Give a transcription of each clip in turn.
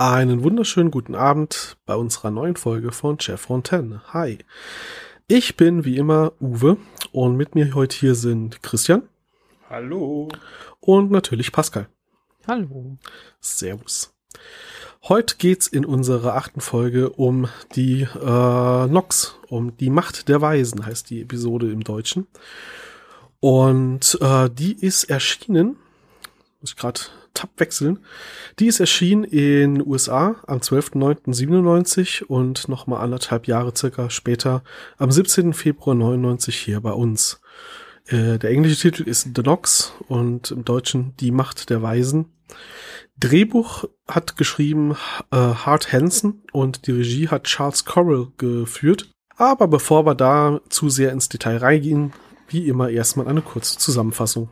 Einen wunderschönen guten Abend bei unserer neuen Folge von Jeff Fontaine. Hi. Ich bin wie immer Uwe und mit mir heute hier sind Christian. Hallo. Und natürlich Pascal. Hallo. Servus. Heute geht's in unserer achten Folge um die äh, Nox, um die Macht der Weisen, heißt die Episode im Deutschen. Und äh, die ist erschienen, muss ich gerade Tab wechseln. Die ist erschienen in USA am 12.09.97 und nochmal anderthalb Jahre circa später am 17. Februar 99 hier bei uns. Äh, der englische Titel ist The Nox und im Deutschen Die Macht der Weisen. Drehbuch hat geschrieben äh, Hart Hansen und die Regie hat Charles Correll geführt. Aber bevor wir da zu sehr ins Detail reingehen, wie immer erstmal eine kurze Zusammenfassung.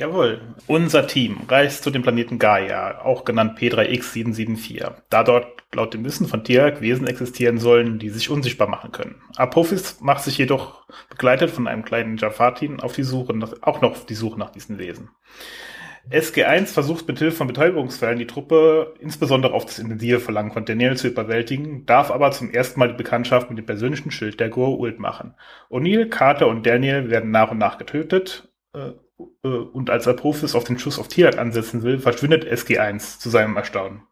Jawohl. Unser Team reist zu dem Planeten Gaia, auch genannt P3X774, da dort laut dem Wissen von Tirak Wesen existieren sollen, die sich unsichtbar machen können. Apophis macht sich jedoch begleitet von einem kleinen Jafatin auf die Suche nach, auch noch auf die Suche nach diesen Wesen. SG1 versucht mit Hilfe von Betäubungsfällen die Truppe insbesondere auf das intensive Verlangen von Daniel zu überwältigen, darf aber zum ersten Mal die Bekanntschaft mit dem persönlichen Schild der Goa'uld machen. O'Neill, Carter und Daniel werden nach und nach getötet äh, und als Apophis auf den Schuss auf Tirak ansetzen will, verschwindet SG1 zu seinem Erstaunen.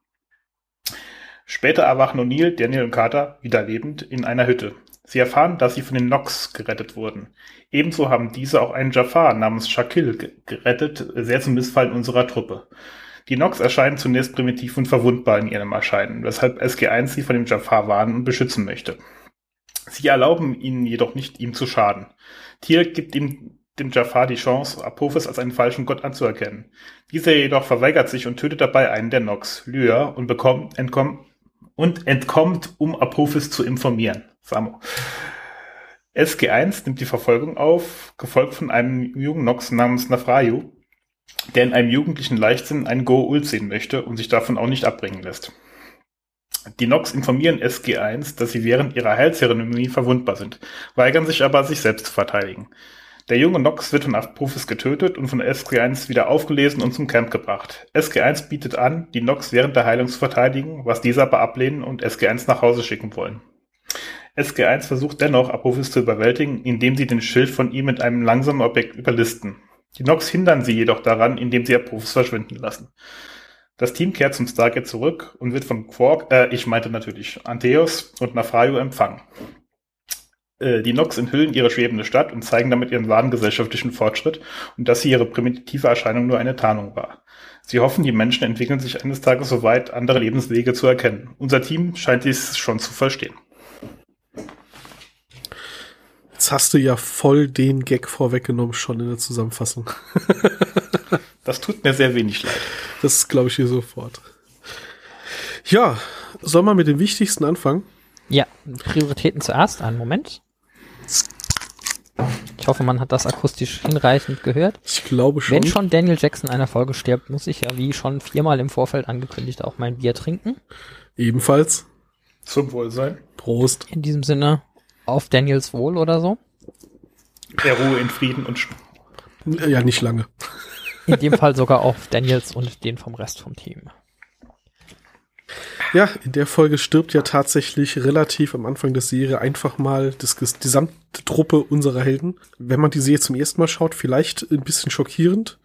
Später erwachen O'Neill, Daniel und Carter wieder lebend in einer Hütte. Sie erfahren, dass sie von den Nox gerettet wurden. Ebenso haben diese auch einen Jafar namens Shakil gerettet, sehr zum Missfallen unserer Truppe. Die Nox erscheinen zunächst primitiv und verwundbar in ihrem Erscheinen, weshalb SG1 sie von dem Jafar warnen und beschützen möchte. Sie erlauben ihnen jedoch nicht, ihm zu schaden. Tier gibt ihm dem Jafar die Chance, Apophis als einen falschen Gott anzuerkennen. Dieser jedoch verweigert sich und tötet dabei einen der Nox, Lyra, und bekommt, entkommt, und entkommt, um Apophis zu informieren. Samo. SG1 nimmt die Verfolgung auf, gefolgt von einem jungen Nox namens Nafrayu, der in einem jugendlichen Leichtsinn einen Go-Ult sehen möchte und sich davon auch nicht abbringen lässt. Die Nox informieren SG1, dass sie während ihrer Heilzeremonie verwundbar sind, weigern sich aber, sich selbst zu verteidigen. Der junge Nox wird von Apophis getötet und von SG1 wieder aufgelesen und zum Camp gebracht. SG1 bietet an, die Nox während der Heilung zu verteidigen, was diese aber ablehnen und SG1 nach Hause schicken wollen. SG1 versucht dennoch, Apophis zu überwältigen, indem sie den Schild von ihm mit einem langsamen Objekt überlisten. Die Nox hindern sie jedoch daran, indem sie Apophis verschwinden lassen. Das Team kehrt zum Stargate zurück und wird von Quark, äh, ich meinte natürlich Antheos und Nafrayo empfangen. Äh, die Nox enthüllen ihre schwebende Stadt und zeigen damit ihren wahren gesellschaftlichen Fortschritt und dass sie ihre primitive Erscheinung nur eine Tarnung war. Sie hoffen, die Menschen entwickeln sich eines Tages so weit, andere Lebenswege zu erkennen. Unser Team scheint dies schon zu verstehen. Jetzt hast du ja voll den Gag vorweggenommen schon in der Zusammenfassung. das tut mir sehr wenig leid. Das glaube ich dir sofort. Ja, soll man mit dem Wichtigsten anfangen? Ja, Prioritäten zuerst. Einen Moment. Ich hoffe, man hat das akustisch hinreichend gehört. Ich glaube schon. Wenn schon Daniel Jackson in einer Folge stirbt, muss ich ja wie schon viermal im Vorfeld angekündigt auch mein Bier trinken. Ebenfalls. Zum Wohlsein. Prost. In diesem Sinne, auf Daniels Wohl oder so. Der Ruhe in Frieden und Sch Ja, nicht lange. In dem Fall sogar auf Daniels und den vom Rest vom Team. Ja, in der Folge stirbt ja tatsächlich relativ am Anfang der Serie einfach mal das, die gesamte Truppe unserer Helden. Wenn man die Serie zum ersten Mal schaut, vielleicht ein bisschen schockierend.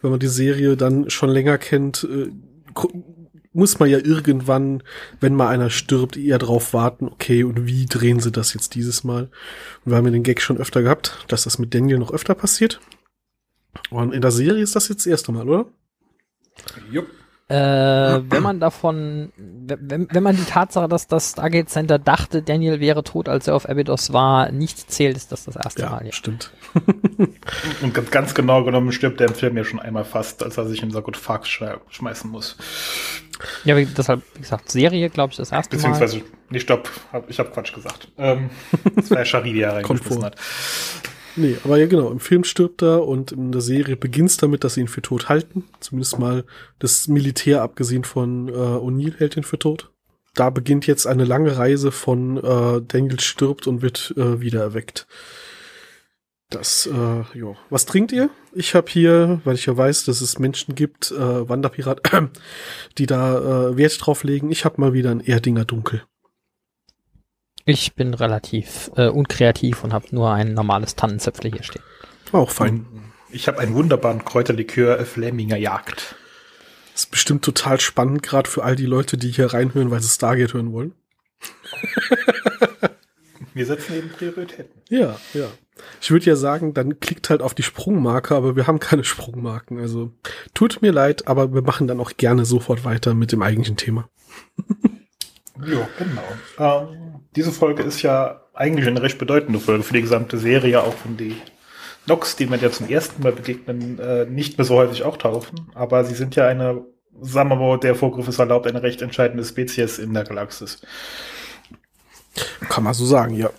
Wenn man die Serie dann schon länger kennt, äh, muss man ja irgendwann, wenn mal einer stirbt, eher drauf warten, okay, und wie drehen sie das jetzt dieses Mal? Und wir haben ja den Gag schon öfter gehabt, dass das mit Daniel noch öfter passiert. Und in der Serie ist das jetzt das erste Mal, oder? Jupp. Äh, wenn man davon, wenn, wenn man die Tatsache, dass das Stargate Center dachte, Daniel wäre tot, als er auf Abydos war, nicht zählt, ist das das erste ja, Mal. Ja, stimmt. Und ganz genau genommen stirbt der im Film ja schon einmal fast, als er sich in Sarkophag schmeißen muss. Ja, wie, deshalb, wie gesagt, Serie, glaube ich, das erste Beziehungsweise, Mal. Beziehungsweise, nee, stopp, hab, ich habe Quatsch gesagt. Ähm, das war ja Shari, der reingeschmissen hat. Nee, aber ja genau, im Film stirbt er und in der Serie beginnt damit, dass sie ihn für tot halten. Zumindest mal das Militär, abgesehen von äh, O'Neill, hält ihn für tot. Da beginnt jetzt eine lange Reise von äh, Daniel stirbt und wird äh, wieder erweckt. Das, äh, jo. Was trinkt ihr? Ich habe hier, weil ich ja weiß, dass es Menschen gibt, äh, Wanderpirat, die da äh, Wert drauf legen. Ich habe mal wieder ein Erdinger Dunkel. Ich bin relativ äh, unkreativ und habe nur ein normales Tannenzäpfle hier stehen. Auch fein. Ich habe einen wunderbaren Kräuterlikör Flemminger Jagd. Das ist bestimmt total spannend, gerade für all die Leute, die hier reinhören, weil sie Stargate hören wollen. Wir setzen eben Prioritäten. Ja, ja. Ich würde ja sagen, dann klickt halt auf die Sprungmarke, aber wir haben keine Sprungmarken. Also tut mir leid, aber wir machen dann auch gerne sofort weiter mit dem eigentlichen Thema. ja, genau. Ähm, diese Folge ist ja eigentlich eine recht bedeutende Folge für die gesamte Serie, auch wenn die Nox, die man ja zum ersten Mal begegnen, äh, nicht mehr so häufig auch tauchen. Aber sie sind ja eine, sagen wir mal, der Vorgriff ist erlaubt, eine recht entscheidende Spezies in der Galaxis. Kann man so sagen, ja.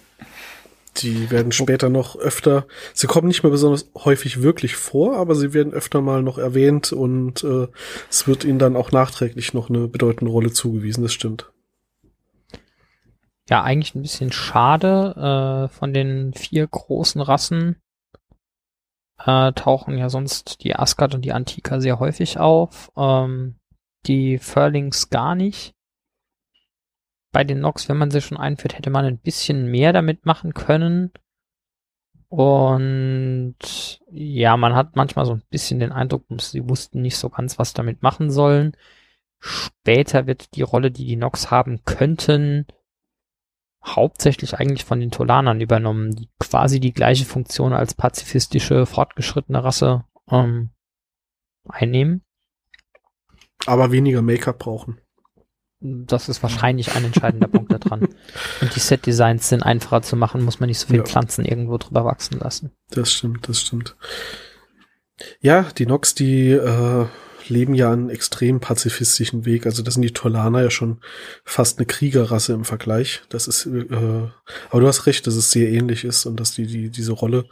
Die werden später noch öfter, sie kommen nicht mehr besonders häufig wirklich vor, aber sie werden öfter mal noch erwähnt und äh, es wird ihnen dann auch nachträglich noch eine bedeutende Rolle zugewiesen, das stimmt. Ja, eigentlich ein bisschen schade. Äh, von den vier großen Rassen äh, tauchen ja sonst die Asgard und die Antika sehr häufig auf. Ähm, die Furlings gar nicht bei den Nox, wenn man sie schon einführt, hätte man ein bisschen mehr damit machen können. Und ja, man hat manchmal so ein bisschen den Eindruck, sie wussten nicht so ganz, was damit machen sollen. Später wird die Rolle, die die Nox haben könnten, hauptsächlich eigentlich von den Tolanern übernommen, die quasi die gleiche Funktion als pazifistische, fortgeschrittene Rasse ähm, einnehmen. Aber weniger Make-up brauchen. Das ist wahrscheinlich ein entscheidender Punkt daran. Und die Set-Designs sind einfacher zu machen, muss man nicht so viele ja. Pflanzen irgendwo drüber wachsen lassen. Das stimmt, das stimmt. Ja, die Nox, die äh, leben ja einen extrem pazifistischen Weg. Also das sind die Tolaner ja schon fast eine Kriegerrasse im Vergleich. Das ist, äh, aber du hast recht, dass es sehr ähnlich ist und dass die, die diese Rolle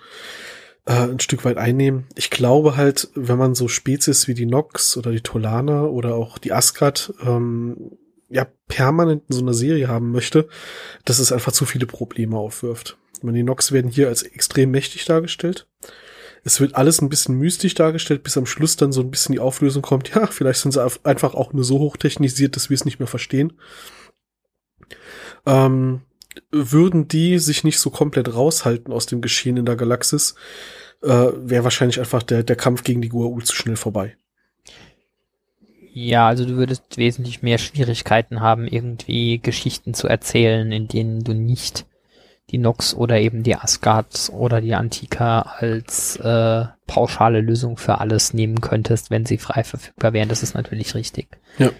äh, ein Stück weit einnehmen. Ich glaube halt, wenn man so Spezies wie die Nox oder die Tolaner oder auch die Asgard ähm, ja permanent in so einer Serie haben möchte, dass es einfach zu viele Probleme aufwirft. Ich meine, die Nox werden hier als extrem mächtig dargestellt. Es wird alles ein bisschen mystisch dargestellt, bis am Schluss dann so ein bisschen die Auflösung kommt. Ja, vielleicht sind sie einfach auch nur so hochtechnisiert, dass wir es nicht mehr verstehen. Ähm, würden die sich nicht so komplett raushalten aus dem Geschehen in der Galaxis, äh, wäre wahrscheinlich einfach der, der Kampf gegen die Goa'uld zu schnell vorbei. Ja, also du würdest wesentlich mehr Schwierigkeiten haben, irgendwie Geschichten zu erzählen, in denen du nicht die Nox oder eben die Asgard oder die Antika als äh, pauschale Lösung für alles nehmen könntest, wenn sie frei verfügbar wären. Das ist natürlich richtig. Ja.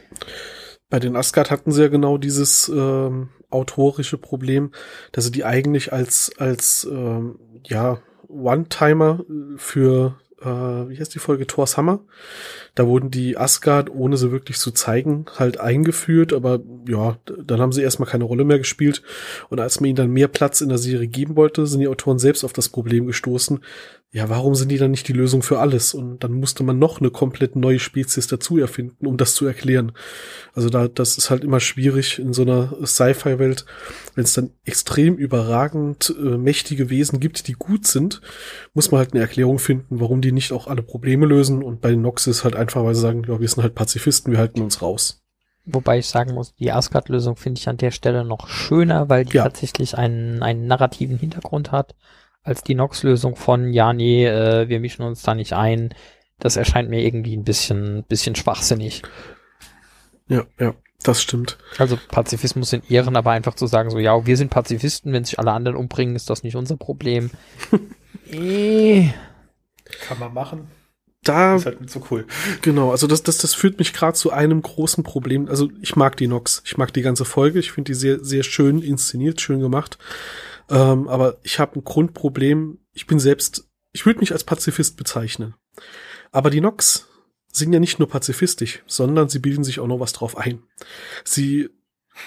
Bei den Asgard hatten sie ja genau dieses ähm, autorische Problem, dass sie die eigentlich als als ähm, ja One-Timer für äh, wie heißt die Folge Thor's Hammer da wurden die Asgard, ohne sie wirklich zu zeigen, halt eingeführt, aber ja, dann haben sie erstmal keine Rolle mehr gespielt. Und als man ihnen dann mehr Platz in der Serie geben wollte, sind die Autoren selbst auf das Problem gestoßen, ja, warum sind die dann nicht die Lösung für alles? Und dann musste man noch eine komplett neue Spezies dazu erfinden, um das zu erklären. Also da, das ist halt immer schwierig in so einer Sci-Fi-Welt, wenn es dann extrem überragend äh, mächtige Wesen gibt, die gut sind, muss man halt eine Erklärung finden, warum die nicht auch alle Probleme lösen. Und bei den Nox ist halt einfach, weil sie sagen, ja, wir sind halt Pazifisten, wir halten uns raus. Wobei ich sagen muss, die Asgard-Lösung finde ich an der Stelle noch schöner, weil die ja. tatsächlich einen, einen narrativen Hintergrund hat als die Nox-Lösung von, ja, nee, äh, wir mischen uns da nicht ein. Das erscheint mir irgendwie ein bisschen, bisschen schwachsinnig. Ja, ja, das stimmt. Also Pazifismus in Ehren, aber einfach zu sagen, so, ja, wir sind Pazifisten, wenn sich alle anderen umbringen, ist das nicht unser Problem. äh. Kann man machen. Da, ist halt nicht so cool. Genau, also das, das, das führt mich gerade zu einem großen Problem. Also ich mag die Nox, ich mag die ganze Folge, ich finde die sehr, sehr schön inszeniert, schön gemacht. Ähm, aber ich habe ein Grundproblem. Ich bin selbst, ich würde mich als Pazifist bezeichnen. Aber die Nox sind ja nicht nur pazifistisch, sondern sie bilden sich auch noch was drauf ein. Sie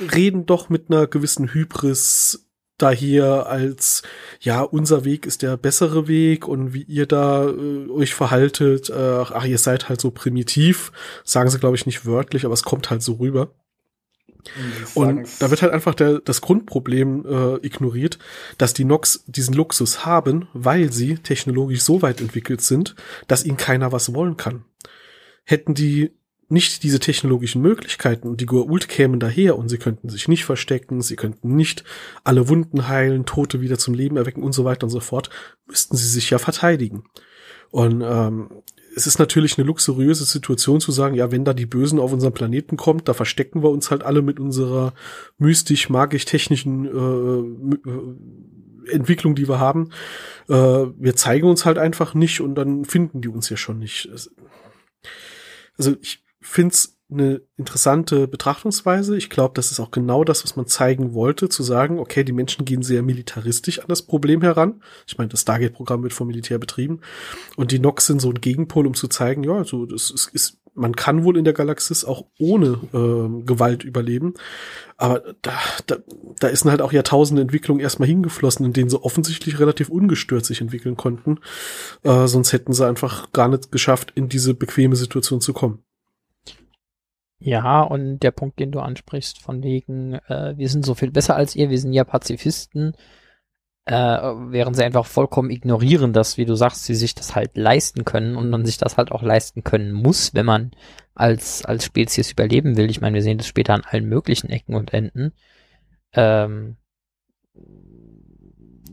reden doch mit einer gewissen Hybris daher als, ja, unser Weg ist der bessere Weg und wie ihr da äh, euch verhaltet, äh, ach, ihr seid halt so primitiv, sagen sie, glaube ich, nicht wörtlich, aber es kommt halt so rüber. Und da wird halt einfach der, das Grundproblem äh, ignoriert, dass die Nox diesen Luxus haben, weil sie technologisch so weit entwickelt sind, dass ihnen keiner was wollen kann. Hätten die nicht diese technologischen Möglichkeiten und die Goa'uld kämen daher und sie könnten sich nicht verstecken, sie könnten nicht alle Wunden heilen, Tote wieder zum Leben erwecken und so weiter und so fort, müssten sie sich ja verteidigen. Und ähm, es ist natürlich eine luxuriöse Situation zu sagen, ja, wenn da die Bösen auf unseren Planeten kommt, da verstecken wir uns halt alle mit unserer mystisch, magisch, technischen äh, äh, Entwicklung, die wir haben. Äh, wir zeigen uns halt einfach nicht und dann finden die uns ja schon nicht. Also ich finde es eine interessante Betrachtungsweise. Ich glaube, das ist auch genau das, was man zeigen wollte, zu sagen, okay, die Menschen gehen sehr militaristisch an das Problem heran. Ich meine, das Stargate-Programm wird vom Militär betrieben. Und die Nox sind so ein Gegenpol, um zu zeigen, ja, also das ist, ist man kann wohl in der Galaxis auch ohne äh, Gewalt überleben. Aber da, da, da ist halt auch Jahrtausende Entwicklung erstmal hingeflossen, in denen sie offensichtlich relativ ungestört sich entwickeln konnten. Äh, sonst hätten sie einfach gar nicht geschafft, in diese bequeme Situation zu kommen. Ja, und der Punkt, den du ansprichst, von wegen, äh, wir sind so viel besser als ihr, wir sind ja Pazifisten, äh, während sie einfach vollkommen ignorieren, dass, wie du sagst, sie sich das halt leisten können und man sich das halt auch leisten können muss, wenn man als, als Spezies überleben will. Ich meine, wir sehen das später an allen möglichen Ecken und Enden. Ähm,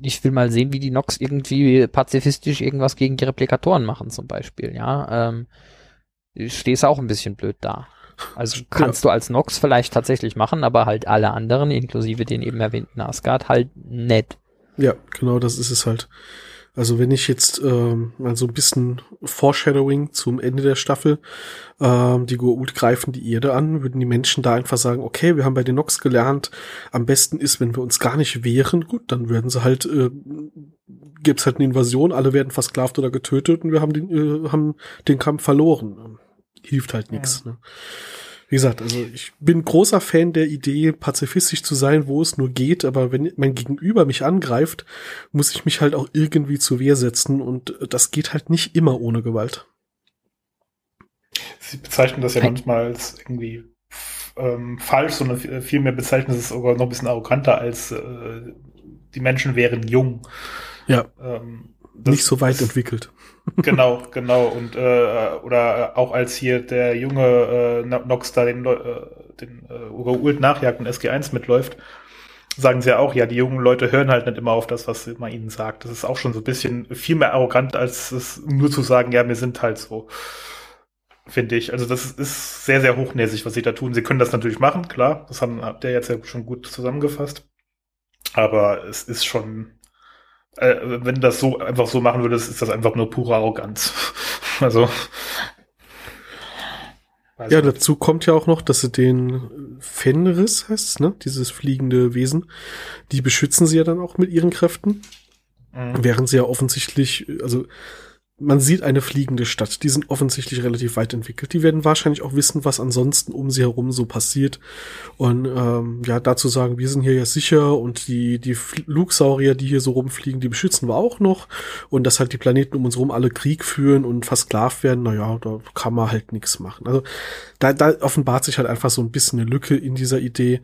ich will mal sehen, wie die Nox irgendwie pazifistisch irgendwas gegen die Replikatoren machen, zum Beispiel, ja. Ähm, stehst auch ein bisschen blöd da. Also kannst du als Nox vielleicht tatsächlich machen, aber halt alle anderen, inklusive den eben erwähnten Asgard, halt nett. Ja, genau, das ist es halt. Also wenn ich jetzt ähm, mal so ein bisschen Foreshadowing zum Ende der Staffel, ähm, die Goa'uld greifen die Erde an, würden die Menschen da einfach sagen, okay, wir haben bei den Nox gelernt, am besten ist, wenn wir uns gar nicht wehren, gut, dann werden sie halt, äh, gibt's halt eine Invasion, alle werden versklavt oder getötet und wir haben den, äh, haben den Kampf verloren hilft halt nichts. Ja. Ne? Wie gesagt, also ich bin großer Fan der Idee, pazifistisch zu sein, wo es nur geht, aber wenn mein Gegenüber mich angreift, muss ich mich halt auch irgendwie zur Wehr setzen und das geht halt nicht immer ohne Gewalt. Sie bezeichnen das ja manchmal als irgendwie ähm, falsch, sondern vielmehr bezeichnen es sogar noch ein bisschen arroganter als äh, die Menschen wären jung. Ja. Ähm, nicht so weit entwickelt. Genau, genau. Und äh, oder auch als hier der junge äh, Nox da den, äh, den äh, Ult nachjagt und SG1 mitläuft, sagen sie ja auch, ja, die jungen Leute hören halt nicht immer auf das, was man ihnen sagt. Das ist auch schon so ein bisschen viel mehr arrogant, als es nur zu sagen, ja, wir sind halt so. Finde ich. Also das ist sehr, sehr hochnäsig, was sie da tun. Sie können das natürlich machen, klar. Das haben habt ihr jetzt ja schon gut zusammengefasst. Aber es ist schon äh, wenn du das so einfach so machen würdest, ist das einfach nur pure Arroganz. also. Ja, nicht. dazu kommt ja auch noch, dass sie den Fenris heißt ne? Dieses fliegende Wesen, die beschützen sie ja dann auch mit ihren Kräften. Mhm. Während sie ja offensichtlich, also man sieht eine fliegende Stadt. Die sind offensichtlich relativ weit entwickelt. Die werden wahrscheinlich auch wissen, was ansonsten um sie herum so passiert. Und ähm, ja, dazu sagen, wir sind hier ja sicher und die, die Flugsaurier, die hier so rumfliegen, die beschützen wir auch noch. Und dass halt die Planeten um uns herum alle Krieg führen und versklavt werden, naja, da kann man halt nichts machen. Also da, da offenbart sich halt einfach so ein bisschen eine Lücke in dieser Idee.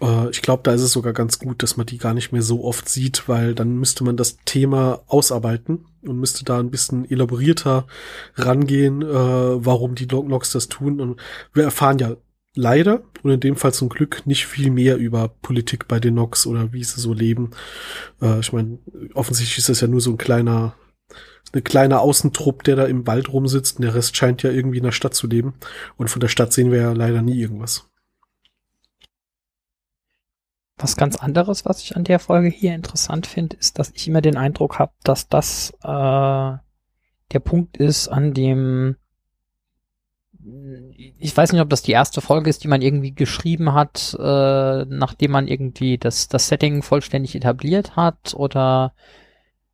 Äh, ich glaube, da ist es sogar ganz gut, dass man die gar nicht mehr so oft sieht, weil dann müsste man das Thema ausarbeiten und müsste da ein bisschen elaborierter rangehen, äh, warum die Logs das tun. Und wir erfahren ja leider und in dem Fall zum Glück nicht viel mehr über Politik bei den Nox oder wie sie so leben. Äh, ich meine, offensichtlich ist das ja nur so ein kleiner eine kleine Außentrupp, der da im Wald rumsitzt und der Rest scheint ja irgendwie in der Stadt zu leben. Und von der Stadt sehen wir ja leider nie irgendwas. Was ganz anderes, was ich an der Folge hier interessant finde, ist, dass ich immer den Eindruck habe, dass das äh, der Punkt ist, an dem ich weiß nicht, ob das die erste Folge ist, die man irgendwie geschrieben hat, äh, nachdem man irgendwie das, das Setting vollständig etabliert hat oder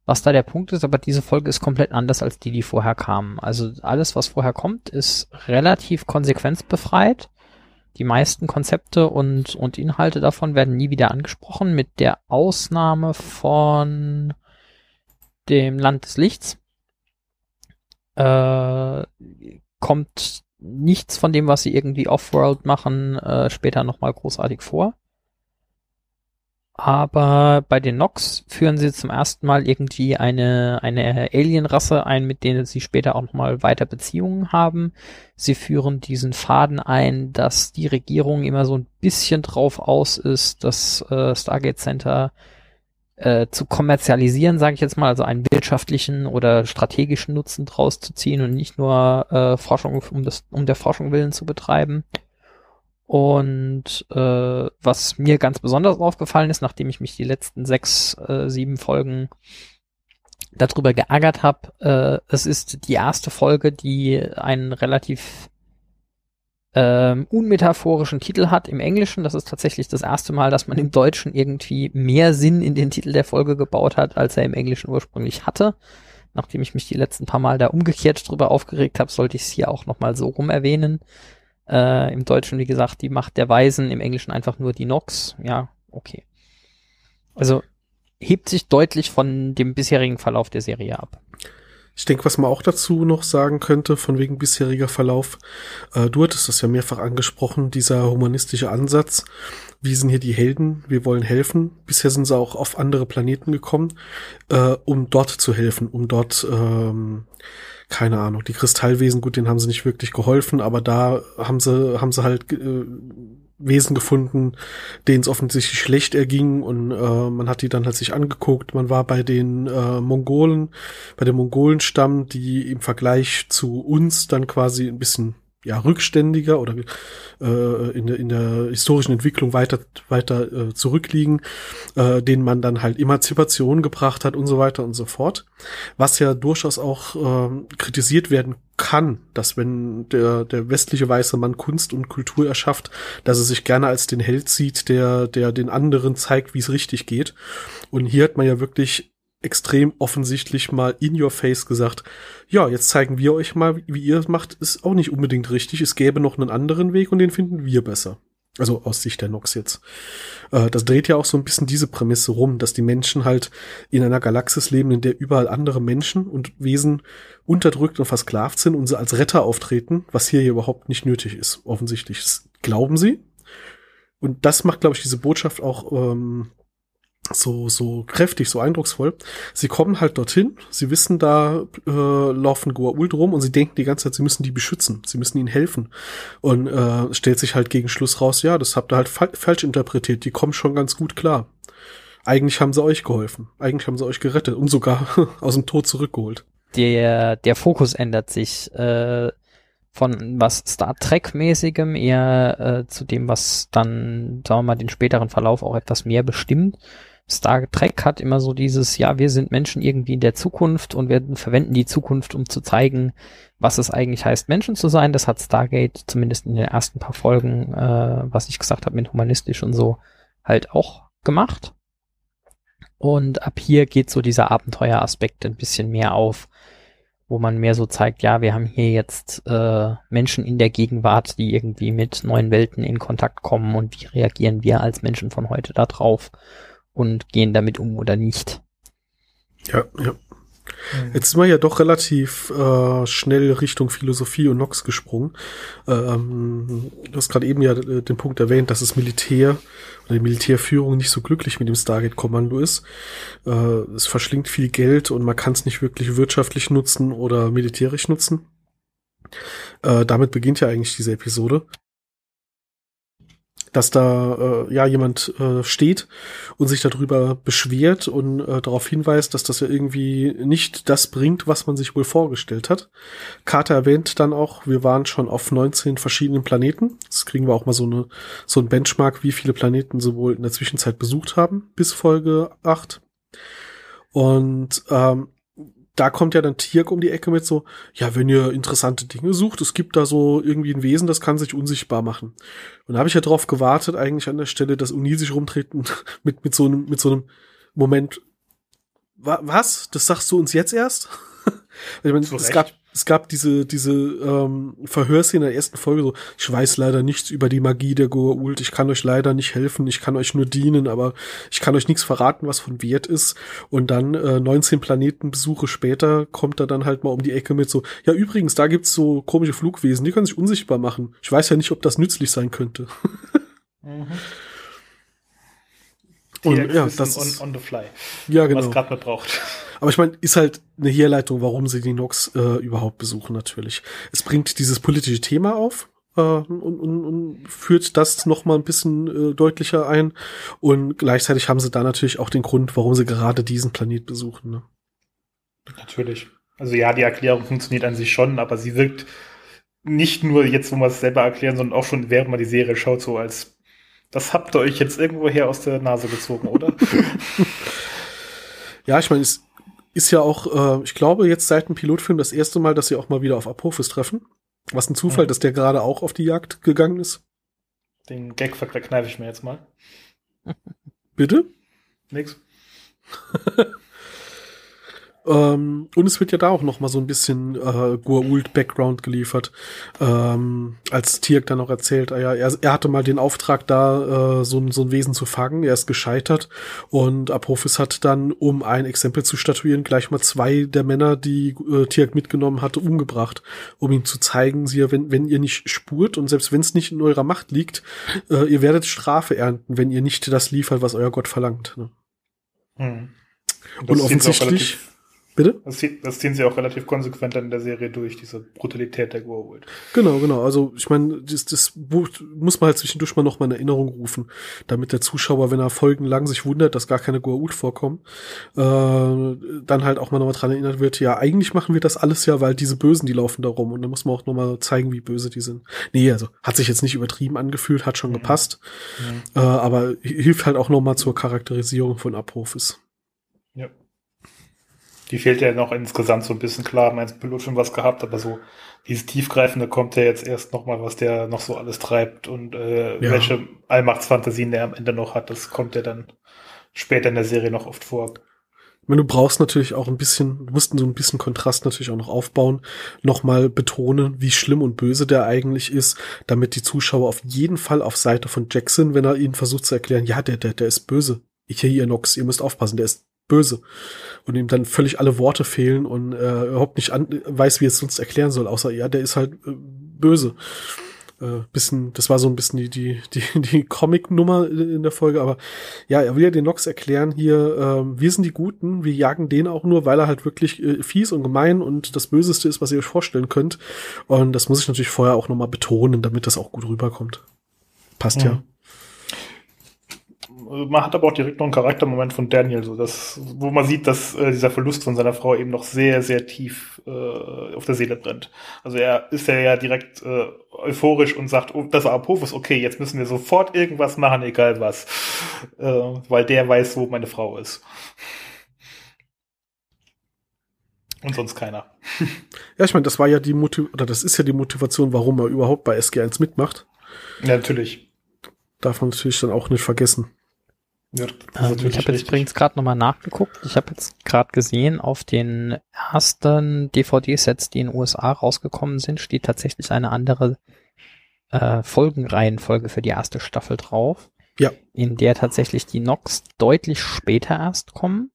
was da der Punkt ist, aber diese Folge ist komplett anders als die, die vorher kamen. Also alles, was vorher kommt, ist relativ konsequenzbefreit. Die meisten Konzepte und, und Inhalte davon werden nie wieder angesprochen, mit der Ausnahme von dem Land des Lichts. Äh, kommt nichts von dem, was sie irgendwie Offworld machen, äh, später nochmal großartig vor. Aber bei den Nox führen sie zum ersten Mal irgendwie eine, eine Alienrasse ein, mit denen sie später auch nochmal weiter Beziehungen haben. Sie führen diesen Faden ein, dass die Regierung immer so ein bisschen drauf aus ist, das äh, Stargate Center äh, zu kommerzialisieren, sage ich jetzt mal, also einen wirtschaftlichen oder strategischen Nutzen draus zu ziehen und nicht nur äh, Forschung um, das, um der Forschung willen zu betreiben. Und äh, was mir ganz besonders aufgefallen ist, nachdem ich mich die letzten sechs, äh, sieben Folgen darüber geärgert habe, äh, es ist die erste Folge, die einen relativ ähm, unmetaphorischen Titel hat im Englischen. Das ist tatsächlich das erste Mal, dass man im Deutschen irgendwie mehr Sinn in den Titel der Folge gebaut hat, als er im Englischen ursprünglich hatte. Nachdem ich mich die letzten paar Mal da umgekehrt drüber aufgeregt habe, sollte ich es hier auch nochmal so rum erwähnen. Äh, Im Deutschen, wie gesagt, die Macht der Weisen, im Englischen einfach nur die Nox. Ja, okay. Also hebt sich deutlich von dem bisherigen Verlauf der Serie ab. Ich denke, was man auch dazu noch sagen könnte, von wegen bisheriger Verlauf, äh, du hattest das ja mehrfach angesprochen, dieser humanistische Ansatz. Wie sind hier die Helden? Wir wollen helfen. Bisher sind sie auch auf andere Planeten gekommen, äh, um dort zu helfen, um dort ähm, keine Ahnung, die Kristallwesen, gut, denen haben sie nicht wirklich geholfen, aber da haben sie, haben sie halt äh, Wesen gefunden, denen es offensichtlich schlecht erging und äh, man hat die dann halt sich angeguckt. Man war bei den äh, Mongolen, bei dem Mongolenstamm, die im Vergleich zu uns dann quasi ein bisschen ja, rückständiger oder äh, in, der, in der historischen Entwicklung weiter, weiter äh, zurückliegen, äh, denen man dann halt Emanzipation gebracht hat und so weiter und so fort. Was ja durchaus auch äh, kritisiert werden kann, dass wenn der, der westliche weiße Mann Kunst und Kultur erschafft, dass er sich gerne als den Held sieht, der, der den anderen zeigt, wie es richtig geht. Und hier hat man ja wirklich extrem offensichtlich mal in your face gesagt, ja, jetzt zeigen wir euch mal, wie ihr es macht, ist auch nicht unbedingt richtig. Es gäbe noch einen anderen Weg und den finden wir besser. Also aus Sicht der Nox jetzt. Äh, das dreht ja auch so ein bisschen diese Prämisse rum, dass die Menschen halt in einer Galaxis leben, in der überall andere Menschen und Wesen unterdrückt und versklavt sind und sie als Retter auftreten, was hier überhaupt nicht nötig ist, offensichtlich. Das glauben sie. Und das macht, glaube ich, diese Botschaft auch ähm, so, so kräftig, so eindrucksvoll. Sie kommen halt dorthin, sie wissen, da äh, laufen Goa'uld rum und sie denken die ganze Zeit, sie müssen die beschützen, sie müssen ihnen helfen. Und äh, stellt sich halt gegen Schluss raus, ja, das habt ihr halt fa falsch interpretiert, die kommen schon ganz gut klar. Eigentlich haben sie euch geholfen, eigentlich haben sie euch gerettet und sogar aus dem Tod zurückgeholt. Der, der Fokus ändert sich äh, von was Star Trek-mäßigem eher äh, zu dem, was dann, sagen wir mal, den späteren Verlauf auch etwas mehr bestimmt Star Trek hat immer so dieses, ja, wir sind Menschen irgendwie in der Zukunft und wir verwenden die Zukunft, um zu zeigen, was es eigentlich heißt, Menschen zu sein. Das hat Stargate zumindest in den ersten paar Folgen, äh, was ich gesagt habe, mit humanistisch und so, halt auch gemacht. Und ab hier geht so dieser Abenteueraspekt ein bisschen mehr auf, wo man mehr so zeigt, ja, wir haben hier jetzt äh, Menschen in der Gegenwart, die irgendwie mit neuen Welten in Kontakt kommen und wie reagieren wir als Menschen von heute da drauf und gehen damit um oder nicht. Ja, ja. Jetzt sind wir ja doch relativ äh, schnell Richtung Philosophie und Nox gesprungen. Ähm, du hast gerade eben ja äh, den Punkt erwähnt, dass das Militär oder die Militärführung nicht so glücklich mit dem Stargate-Kommando ist. Äh, es verschlingt viel Geld und man kann es nicht wirklich wirtschaftlich nutzen oder militärisch nutzen. Äh, damit beginnt ja eigentlich diese Episode dass da äh, ja jemand äh, steht und sich darüber beschwert und äh, darauf hinweist, dass das ja irgendwie nicht das bringt, was man sich wohl vorgestellt hat. Carter erwähnt dann auch, wir waren schon auf 19 verschiedenen Planeten. Das kriegen wir auch mal so eine so ein Benchmark, wie viele Planeten sie wohl in der Zwischenzeit besucht haben bis Folge 8. Und ähm, da kommt ja dann Tirk um die Ecke mit so, ja, wenn ihr interessante Dinge sucht, es gibt da so irgendwie ein Wesen, das kann sich unsichtbar machen. Und da habe ich ja drauf gewartet, eigentlich an der Stelle, dass Uni sich rumtreten mit, mit so einem, mit so einem Moment, wa was? Das sagst du uns jetzt erst? ich meine, es gab, es gab diese, diese ähm, Verhörszene in der ersten Folge so, ich weiß leider nichts über die Magie der Goa'uld, ich kann euch leider nicht helfen, ich kann euch nur dienen, aber ich kann euch nichts verraten, was von Wert ist. Und dann äh, 19 Planetenbesuche später kommt er dann halt mal um die Ecke mit so, ja übrigens, da gibt's so komische Flugwesen, die können sich unsichtbar machen. Ich weiß ja nicht, ob das nützlich sein könnte. mhm. Und ja, das on, on the fly. Ja, genau. Was gerade man braucht. Aber ich meine, ist halt eine Herleitung, warum sie die Nox äh, überhaupt besuchen natürlich. Es bringt dieses politische Thema auf äh, und, und, und führt das noch mal ein bisschen äh, deutlicher ein. Und gleichzeitig haben sie da natürlich auch den Grund, warum sie gerade diesen Planet besuchen. Ne? Natürlich. Also ja, die Erklärung funktioniert an sich schon, aber sie wirkt nicht nur jetzt, wo man es selber erklären, sondern auch schon während man die Serie schaut, so als das habt ihr euch jetzt irgendwoher aus der Nase gezogen, oder? ja, ich meine, es ist ja auch, äh, ich glaube, jetzt seit dem Pilotfilm das erste Mal, dass sie auch mal wieder auf Apophis treffen. Was ein Zufall, mhm. dass der gerade auch auf die Jagd gegangen ist. Den Gag verkneife ich mir jetzt mal. Bitte? Nix. Ähm, und es wird ja da auch noch mal so ein bisschen äh, Goa'uld-Background geliefert. Ähm, als Tirk dann auch erzählt, äh, er, er hatte mal den Auftrag da, äh, so, so ein Wesen zu fangen. Er ist gescheitert. Und Apophis hat dann, um ein Exempel zu statuieren, gleich mal zwei der Männer, die äh, Tirk mitgenommen hatte, umgebracht. Um ihm zu zeigen, sie, wenn, wenn ihr nicht spurt und selbst wenn es nicht in eurer Macht liegt, äh, ihr werdet Strafe ernten, wenn ihr nicht das liefert, was euer Gott verlangt. Ne? Hm. Und, und offensichtlich Bitte? Das, das ziehen sie auch relativ konsequent in der Serie durch, diese Brutalität der Goa'uld. Genau, genau. Also ich meine, das, das muss man halt zwischendurch mal noch mal in Erinnerung rufen, damit der Zuschauer, wenn er folgenlang sich wundert, dass gar keine Goa'uld vorkommen, äh, dann halt auch mal nochmal dran erinnert wird, ja, eigentlich machen wir das alles ja, weil diese Bösen, die laufen da rum und dann muss man auch nochmal zeigen, wie böse die sind. Nee, also hat sich jetzt nicht übertrieben angefühlt, hat schon mhm. gepasst, mhm. Äh, aber hilft halt auch nochmal zur Charakterisierung von Abrufes. Die fehlt ja noch insgesamt so ein bisschen. Klar, mein Pilot schon was gehabt, aber so dieses Tiefgreifende kommt ja jetzt erst nochmal, was der noch so alles treibt und äh, ja. welche Allmachtsfantasien der am Ende noch hat, das kommt ja dann später in der Serie noch oft vor. Ich meine, du brauchst natürlich auch ein bisschen, du musst so ein bisschen Kontrast natürlich auch noch aufbauen, nochmal betonen, wie schlimm und böse der eigentlich ist, damit die Zuschauer auf jeden Fall auf Seite von Jackson, wenn er ihnen versucht zu erklären, ja, der, der, der ist böse. Ich hier, ihr Nox, ihr müsst aufpassen, der ist böse. Und ihm dann völlig alle Worte fehlen und äh, überhaupt nicht an, weiß, wie es sonst erklären soll, außer ja, der ist halt äh, böse. Äh, bisschen, das war so ein bisschen die, die, die, die Comic-Nummer in der Folge, aber ja, er will ja den Nox erklären hier, äh, wir sind die Guten, wir jagen den auch nur, weil er halt wirklich äh, fies und gemein und das Böseste ist, was ihr euch vorstellen könnt. Und das muss ich natürlich vorher auch nochmal betonen, damit das auch gut rüberkommt. Passt ja. ja. Man hat aber auch direkt noch einen Charaktermoment von Daniel, so dass, wo man sieht, dass äh, dieser Verlust von seiner Frau eben noch sehr, sehr tief äh, auf der Seele brennt. Also er ist ja, ja direkt äh, euphorisch und sagt, oh, das ist Apophis, okay, jetzt müssen wir sofort irgendwas machen, egal was. Äh, weil der weiß, wo meine Frau ist. Und sonst keiner. Ja, ich meine, das war ja die Motivation, oder das ist ja die Motivation, warum er überhaupt bei SG1 mitmacht. Ja, natürlich. Darf man natürlich dann auch nicht vergessen. Ja, ähm, ich habe jetzt übrigens gerade nochmal nachgeguckt. Ich habe jetzt gerade gesehen, auf den ersten DVD-Sets, die in den USA rausgekommen sind, steht tatsächlich eine andere äh, Folgenreihenfolge für die erste Staffel drauf. Ja. In der tatsächlich die Nox deutlich später erst kommen.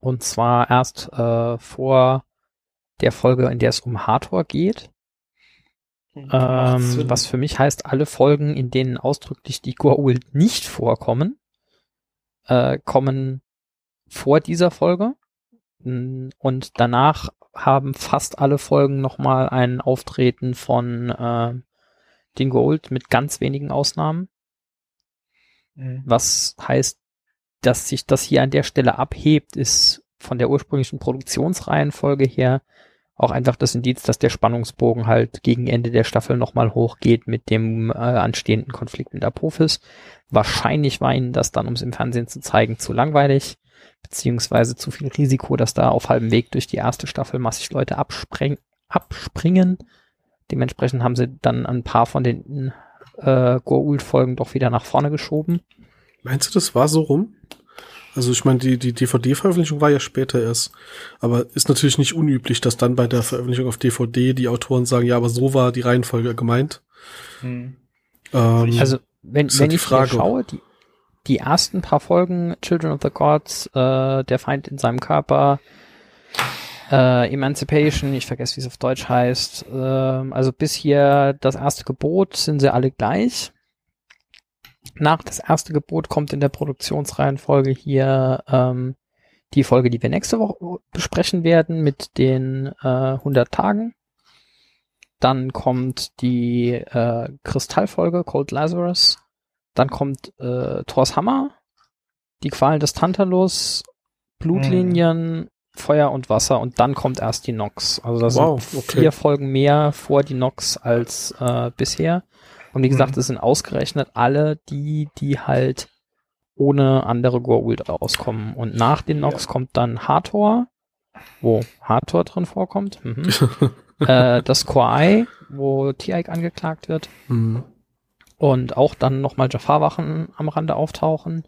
Und zwar erst äh, vor der Folge, in der es um Hathor geht. Ähm, was für mich heißt, alle Folgen, in denen ausdrücklich die Goa'uld nicht vorkommen, äh, kommen vor dieser Folge. Und danach haben fast alle Folgen nochmal ein Auftreten von äh, den Gold mit ganz wenigen Ausnahmen. Mhm. Was heißt, dass sich das hier an der Stelle abhebt, ist von der ursprünglichen Produktionsreihenfolge her auch einfach das Indiz, dass der Spannungsbogen halt gegen Ende der Staffel nochmal hochgeht mit dem äh, anstehenden Konflikt mit Apophis. Wahrscheinlich war ihnen das dann, um es im Fernsehen zu zeigen, zu langweilig, beziehungsweise zu viel Risiko, dass da auf halbem Weg durch die erste Staffel massig Leute abspringen. abspringen. Dementsprechend haben sie dann ein paar von den äh, Goa'uld-Folgen doch wieder nach vorne geschoben. Meinst du, das war so rum? Also ich meine, die, die DVD-Veröffentlichung war ja später erst. Aber ist natürlich nicht unüblich, dass dann bei der Veröffentlichung auf DVD die Autoren sagen, ja, aber so war die Reihenfolge gemeint. Hm. Ähm, also wenn, wenn ich Frage. schaue, die, die ersten paar Folgen Children of the Gods, äh, der Feind in seinem Körper, äh, Emancipation, ich vergesse, wie es auf Deutsch heißt. Äh, also bis hier das erste Gebot sind sie alle gleich. Nach das erste Gebot kommt in der Produktionsreihenfolge hier ähm, die Folge, die wir nächste Woche besprechen werden mit den äh, 100 Tagen. Dann kommt die äh, Kristallfolge Cold Lazarus. Dann kommt äh, Thors Hammer, die Qualen des Tantalus, Blutlinien, mhm. Feuer und Wasser und dann kommt erst die Nox. Also das wow, sind okay. vier Folgen mehr vor die Nox als äh, bisher. Und wie gesagt, mhm. es sind ausgerechnet alle die, die halt ohne andere Goa'uld rauskommen. Und nach den Nox ja. kommt dann Hathor, wo Hathor drin vorkommt. Mhm. äh, das Koai, wo Tiaik angeklagt wird. Mhm. Und auch dann nochmal Jafar-Wachen am Rande auftauchen.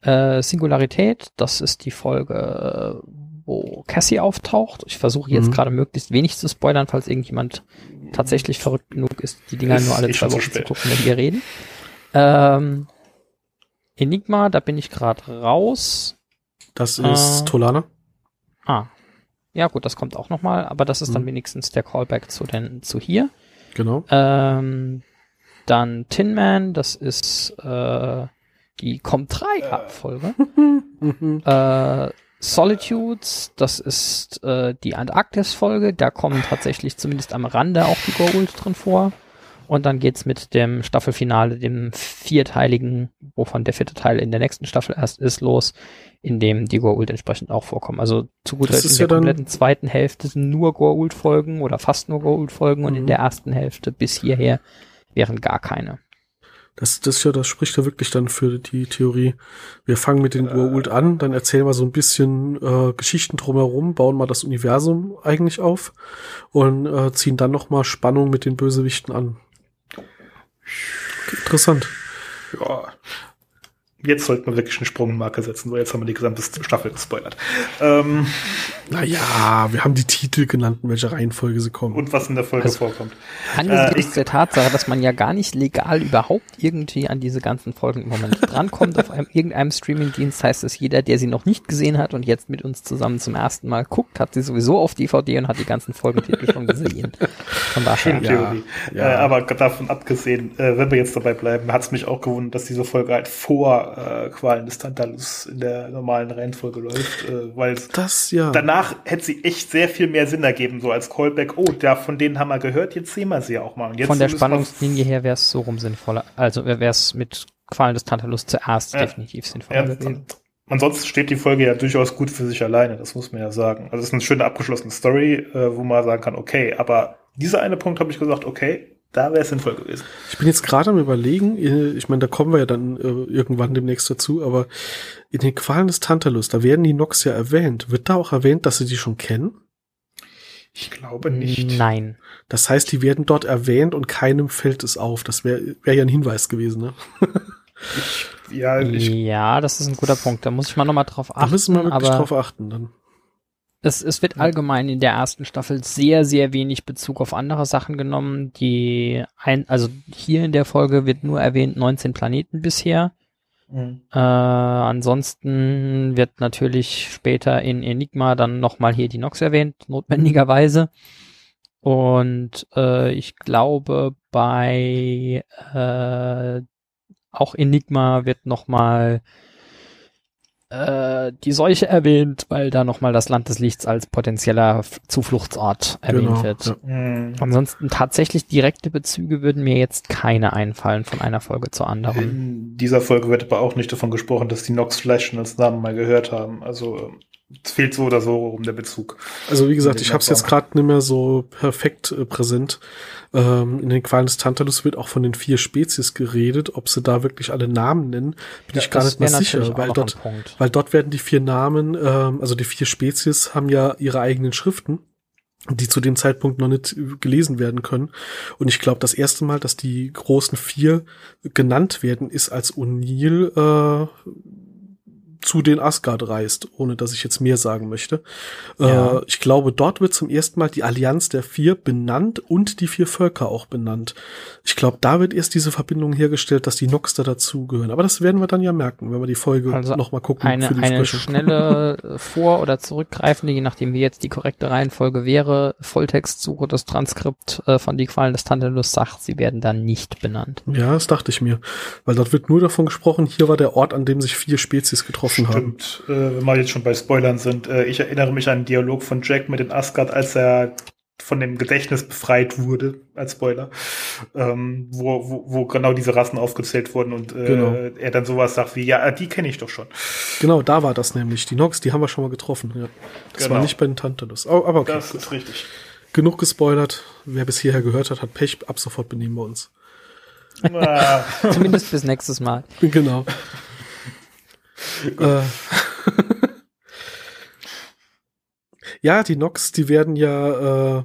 Äh, Singularität, das ist die Folge, wo Cassie auftaucht. Ich versuche jetzt mhm. gerade möglichst wenig zu spoilern, falls irgendjemand tatsächlich verrückt genug ist, die Dinger ist nur alle zwei Wochen zu gucken, wenn wir reden. Ähm, Enigma, da bin ich gerade raus. Das ist äh, Tolana. Ah. Ja, gut, das kommt auch nochmal, aber das ist dann mhm. wenigstens der Callback zu, den, zu hier. Genau. Ähm, dann Tin Man, das ist äh, die Com 3 Abfolge. äh, Solitudes, das ist äh, die Antarktis-Folge. Da kommen tatsächlich zumindest am Rande auch die Goa'uld drin vor. Und dann geht's mit dem Staffelfinale, dem vierteiligen, wovon der vierte Teil in der nächsten Staffel erst ist, los, in dem die Goa'uld entsprechend auch vorkommen. Also zu guter Letzt in der ja kompletten zweiten Hälfte sind nur Goa'uld-Folgen oder fast nur Goa'uld-Folgen mhm. und in mhm. der ersten Hälfte bis hierher wären gar keine. Das, das, ja, das spricht ja wirklich dann für die Theorie. Wir fangen mit den äh, Goa'uld an, dann erzählen wir so ein bisschen äh, Geschichten drumherum, bauen mal das Universum eigentlich auf und äh, ziehen dann noch mal Spannung mit den Bösewichten an. Interessant. Ja, Jetzt sollten wir wirklich eine Sprungmarke setzen, weil jetzt haben wir die gesamte Staffel gespoilert. Ähm, naja, wir haben die Titel genannt, in welcher Reihenfolge sie kommen. Und was in der Folge also, vorkommt. Angesichts äh, der Tatsache, dass man ja gar nicht legal überhaupt irgendwie an diese ganzen Folgen im Moment drankommt auf einem, irgendeinem Streamingdienst, heißt es, jeder, der sie noch nicht gesehen hat und jetzt mit uns zusammen zum ersten Mal guckt, hat sie sowieso auf DVD und hat die ganzen Folgentitel schon gesehen. Von daher. Ja, ja. Äh, aber davon abgesehen, äh, wenn wir jetzt dabei bleiben, hat es mich auch gewundert, dass diese Folge halt vor äh, Qualen des Tantalus in der normalen Reihenfolge läuft, äh, weil das ja. danach hätte sie echt sehr viel mehr Sinn ergeben, so als Callback, oh, da von denen haben wir gehört, jetzt sehen wir sie ja auch mal. Und jetzt von der Spannungslinie her wäre es so rum sinnvoller, also wäre es mit Qualen des Tantalus zuerst ja. definitiv sinnvoller ja, gewesen. Ansonsten steht die Folge ja durchaus gut für sich alleine, das muss man ja sagen. Also es ist eine schöne abgeschlossene Story, äh, wo man sagen kann, okay, aber dieser eine Punkt habe ich gesagt, okay, da wäre es sinnvoll gewesen. Ich bin jetzt gerade am überlegen, äh, ich meine, da kommen wir ja dann äh, irgendwann demnächst dazu, aber in den Qualen des Tantalus, da werden die Nox ja erwähnt. Wird da auch erwähnt, dass sie die schon kennen? Ich glaube nicht. Nein. Das heißt, die werden dort erwähnt und keinem fällt es auf. Das wäre wär ja ein Hinweis gewesen, ne? ich, ja, ich, ja, das ist ein guter Punkt. Da muss ich mal nochmal drauf achten. Da müssen wir wirklich drauf achten dann es, es wird allgemein in der ersten Staffel sehr, sehr wenig Bezug auf andere Sachen genommen. Die ein, also hier in der Folge wird nur erwähnt 19 Planeten bisher. Mhm. Äh, ansonsten wird natürlich später in Enigma dann nochmal hier die Nox erwähnt, notwendigerweise. Und äh, ich glaube, bei äh, auch Enigma wird nochmal äh, die Seuche erwähnt, weil da nochmal das Land des Lichts als potenzieller Zufluchtsort erwähnt genau, wird. Ja. Mhm. Ansonsten tatsächlich direkte Bezüge würden mir jetzt keine einfallen von einer Folge zur anderen. In dieser Folge wird aber auch nicht davon gesprochen, dass die Nox Flash als Namen mal gehört haben. Also es fehlt so oder so um der Bezug. Also wie gesagt, ich habe es jetzt gerade nicht mehr so perfekt äh, präsent. Ähm, in den Qualen des Tantalus wird auch von den vier Spezies geredet. Ob sie da wirklich alle Namen nennen, bin ja, ich gar nicht mehr sicher, weil dort, weil dort werden die vier Namen, ähm, also die vier Spezies haben ja ihre eigenen Schriften die zu dem Zeitpunkt noch nicht gelesen werden können. Und ich glaube, das erste Mal, dass die großen vier genannt werden, ist als O'Neill äh, zu den Asgard reist, ohne dass ich jetzt mehr sagen möchte. Ja. Äh, ich glaube, dort wird zum ersten Mal die Allianz der Vier benannt und die vier Völker auch benannt. Ich glaube, da wird erst diese Verbindung hergestellt, dass die Nox da dazugehören. Aber das werden wir dann ja merken, wenn wir die Folge Also nochmal gucken. Eine, eine schnelle äh, vor- oder zurückgreifende, je nachdem wie jetzt die korrekte Reihenfolge wäre, Volltextsuche, das Transkript äh, von Die Qualen des Tantalus sagt, sie werden dann nicht benannt. Ja, das dachte ich mir. Weil dort wird nur davon gesprochen, hier war der Ort, an dem sich vier Spezies getroffen haben. Stimmt, äh, wenn wir jetzt schon bei Spoilern sind. Äh, ich erinnere mich an einen Dialog von Jack mit den Asgard, als er von dem Gedächtnis befreit wurde, als Spoiler, ähm, wo, wo, wo genau diese Rassen aufgezählt wurden und äh, Genau. er dann sowas sagt wie, ja, die kenne ich doch schon. Genau, da war das nämlich. Die Nox, die haben wir schon mal getroffen. Ja. Das Genau. war nicht bei den Tantalus. Oh, aber okay, das gut. ist richtig. genug gespoilert. Wer bis hierher gehört hat, hat Pech. Ab sofort benehmen wir uns. Zumindest bis nächstes Mal. Genau. Äh, ja, die Nox, die werden ja, äh,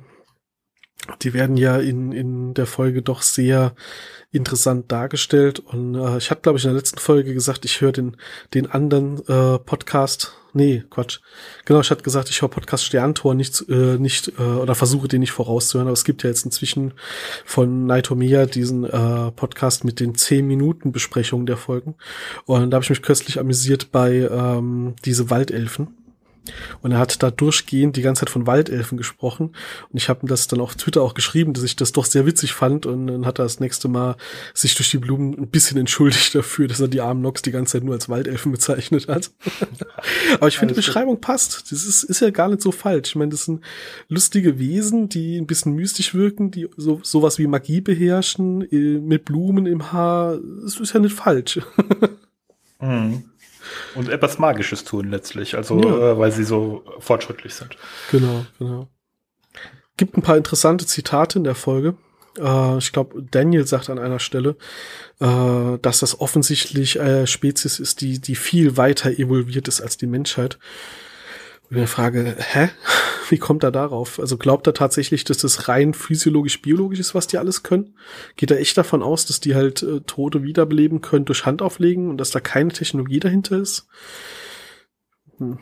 die werden ja in, in der Folge doch sehr interessant dargestellt. Und äh, ich hatte, glaube ich, in der letzten Folge gesagt, ich höre den, den anderen äh, Podcast. Nee, Quatsch. Genau, ich hatte gesagt, ich höre Podcast Sterntor nicht, äh, nicht äh, oder versuche den nicht vorauszuhören, aber es gibt ja jetzt inzwischen von Naitomia diesen äh, Podcast mit den 10 Minuten Besprechungen der Folgen. Und da habe ich mich köstlich amüsiert bei ähm, diese Waldelfen. Und er hat da durchgehend die ganze Zeit von Waldelfen gesprochen. Und ich habe ihm das dann auf Twitter auch geschrieben, dass ich das doch sehr witzig fand. Und dann hat er das nächste Mal sich durch die Blumen ein bisschen entschuldigt dafür, dass er die armen Nox die ganze Zeit nur als Waldelfen bezeichnet hat. Aber ich finde, die. Beschreibung passt. Das ist, ist ja gar nicht so falsch. Ich meine, das sind lustige Wesen, die ein bisschen mystisch wirken, die so sowas wie Magie beherrschen, äh, mit Blumen im Haar. Das ist ja nicht falsch. Mhm. Und etwas Magisches tun letztlich, also Ja. äh, weil sie so fortschrittlich sind. Genau, genau. Gibt ein paar interessante Zitate in der Folge. Äh, ich glaube, Daniel sagt an einer Stelle, äh, dass das offensichtlich äh, Spezies ist, die, die viel weiter evolviert ist als die Menschheit. Und ich frage, hä? Wie kommt er darauf? Also glaubt er tatsächlich, dass das rein physiologisch-biologisch ist, was die alles können? Geht er echt davon aus, dass die halt äh, Tote wiederbeleben können durch Handauflegen und dass da keine Technologie dahinter ist? Hm.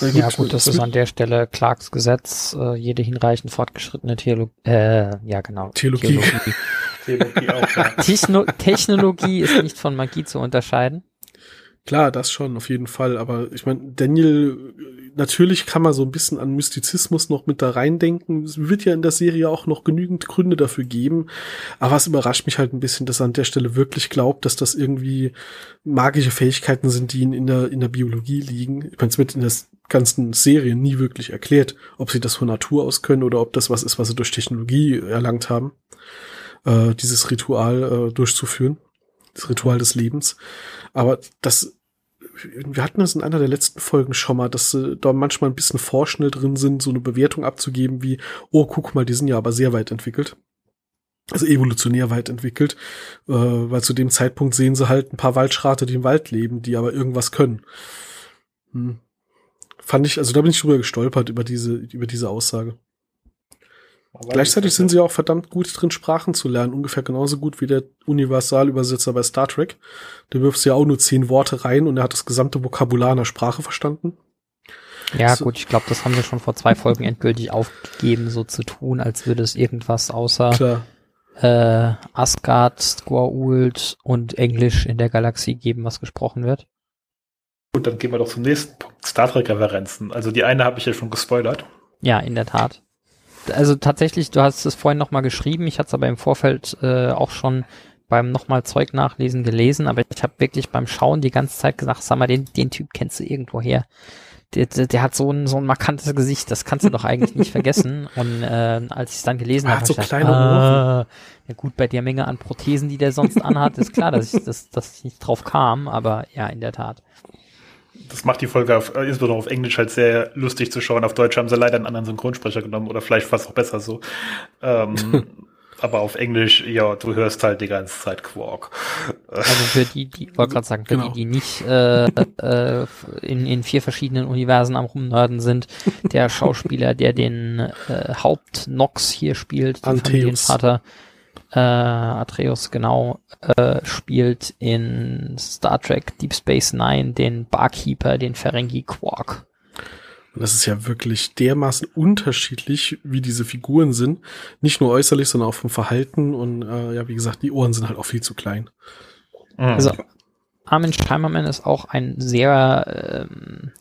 Na Ja gut, das ist an der Stelle Clarks Gesetz, äh, jede hinreichend fortgeschrittene Theologie, äh, ja genau. Theologie. Theologie auch, ja. Techno Technologie ist nicht von Magie zu unterscheiden. Klar, das schon, auf jeden Fall. Aber ich meine, Daniel, natürlich kann man so ein bisschen an Mystizismus noch mit da reindenken. Es wird ja in der Serie auch noch genügend Gründe dafür geben. Aber es überrascht mich halt ein bisschen, dass er an der Stelle wirklich glaubt, dass das irgendwie magische Fähigkeiten sind, die ihn in der, in der Biologie liegen. Ich meine, es wird in der ganzen Serie nie wirklich erklärt, ob sie das von Natur aus können oder ob das was ist, was sie durch Technologie erlangt haben, äh, dieses Ritual äh, durchzuführen. Das Ritual des Lebens. Aber das, wir hatten das in einer der letzten Folgen schon mal, dass äh, da manchmal ein bisschen vorschnell drin sind, so eine Bewertung abzugeben wie, oh, guck mal, die sind ja aber sehr weit entwickelt. Also evolutionär weit entwickelt, äh, weil zu dem Zeitpunkt sehen sie halt ein paar Waldschrate, die im Wald leben, die aber irgendwas können. Hm. Fand ich, also da bin ich drüber gestolpert über diese, über diese Aussage. Gleichzeitig sind sie auch verdammt gut drin, Sprachen zu lernen. Ungefähr genauso gut wie der Universalübersetzer bei Star Trek. Der wirft ja auch nur zehn Worte rein und er hat das gesamte Vokabular einer Sprache verstanden. Ja So. gut, ich glaube, das haben wir schon vor zwei Folgen endgültig aufgegeben, so zu tun, als würde es irgendwas außer Klar. äh, Asgard, Squault und Englisch in der Galaxie geben, was gesprochen wird. Gut, dann gehen wir doch zum nächsten Punkt. Star Trek-Referenzen. Also die eine habe ich ja schon gespoilert. Ja, in der Tat. Also tatsächlich, du hast es vorhin nochmal geschrieben, ich hatte es aber im Vorfeld äh, auch schon beim nochmal Zeug nachlesen gelesen, aber ich habe wirklich beim Schauen die ganze Zeit gesagt, sag mal, den, den Typ kennst du irgendwo her. Der, der, der hat so ein, so ein markantes Gesicht, das kannst du doch eigentlich nicht vergessen. Und äh, als ich es dann gelesen Er habe, so ich kleine gedacht, ah, ja gut, bei der Menge an Prothesen, die der sonst anhat, ist klar, dass ich, das, dass ich nicht drauf kam, aber ja, in der Tat. Das macht die Folge auf, äh, insbesondere auf Englisch halt sehr lustig zu schauen. Auf Deutsch haben sie leider einen anderen Synchronsprecher genommen oder vielleicht fast auch besser so. Ähm, aber auf Englisch, ja, du hörst halt die ganze Zeit Quark. Also für die, die ich wollte gerade sagen, für Genau. die, die nicht äh, äh, in, in vier verschiedenen Universen am Rumnörden sind, der Schauspieler, der den äh, Haupt-Nox hier spielt, den Antheus. Äh, Atreus, genau, äh, spielt in Star Trek Deep Space Nine den Barkeeper, den Ferengi Quark. Und das ist ja wirklich dermaßen unterschiedlich, wie diese Figuren sind. Nicht nur äußerlich, sondern auch vom Verhalten. Und äh, ja, wie gesagt, die Ohren sind halt auch viel zu klein. Mhm. Also Armin Scheimerman ist auch ein sehr ähm,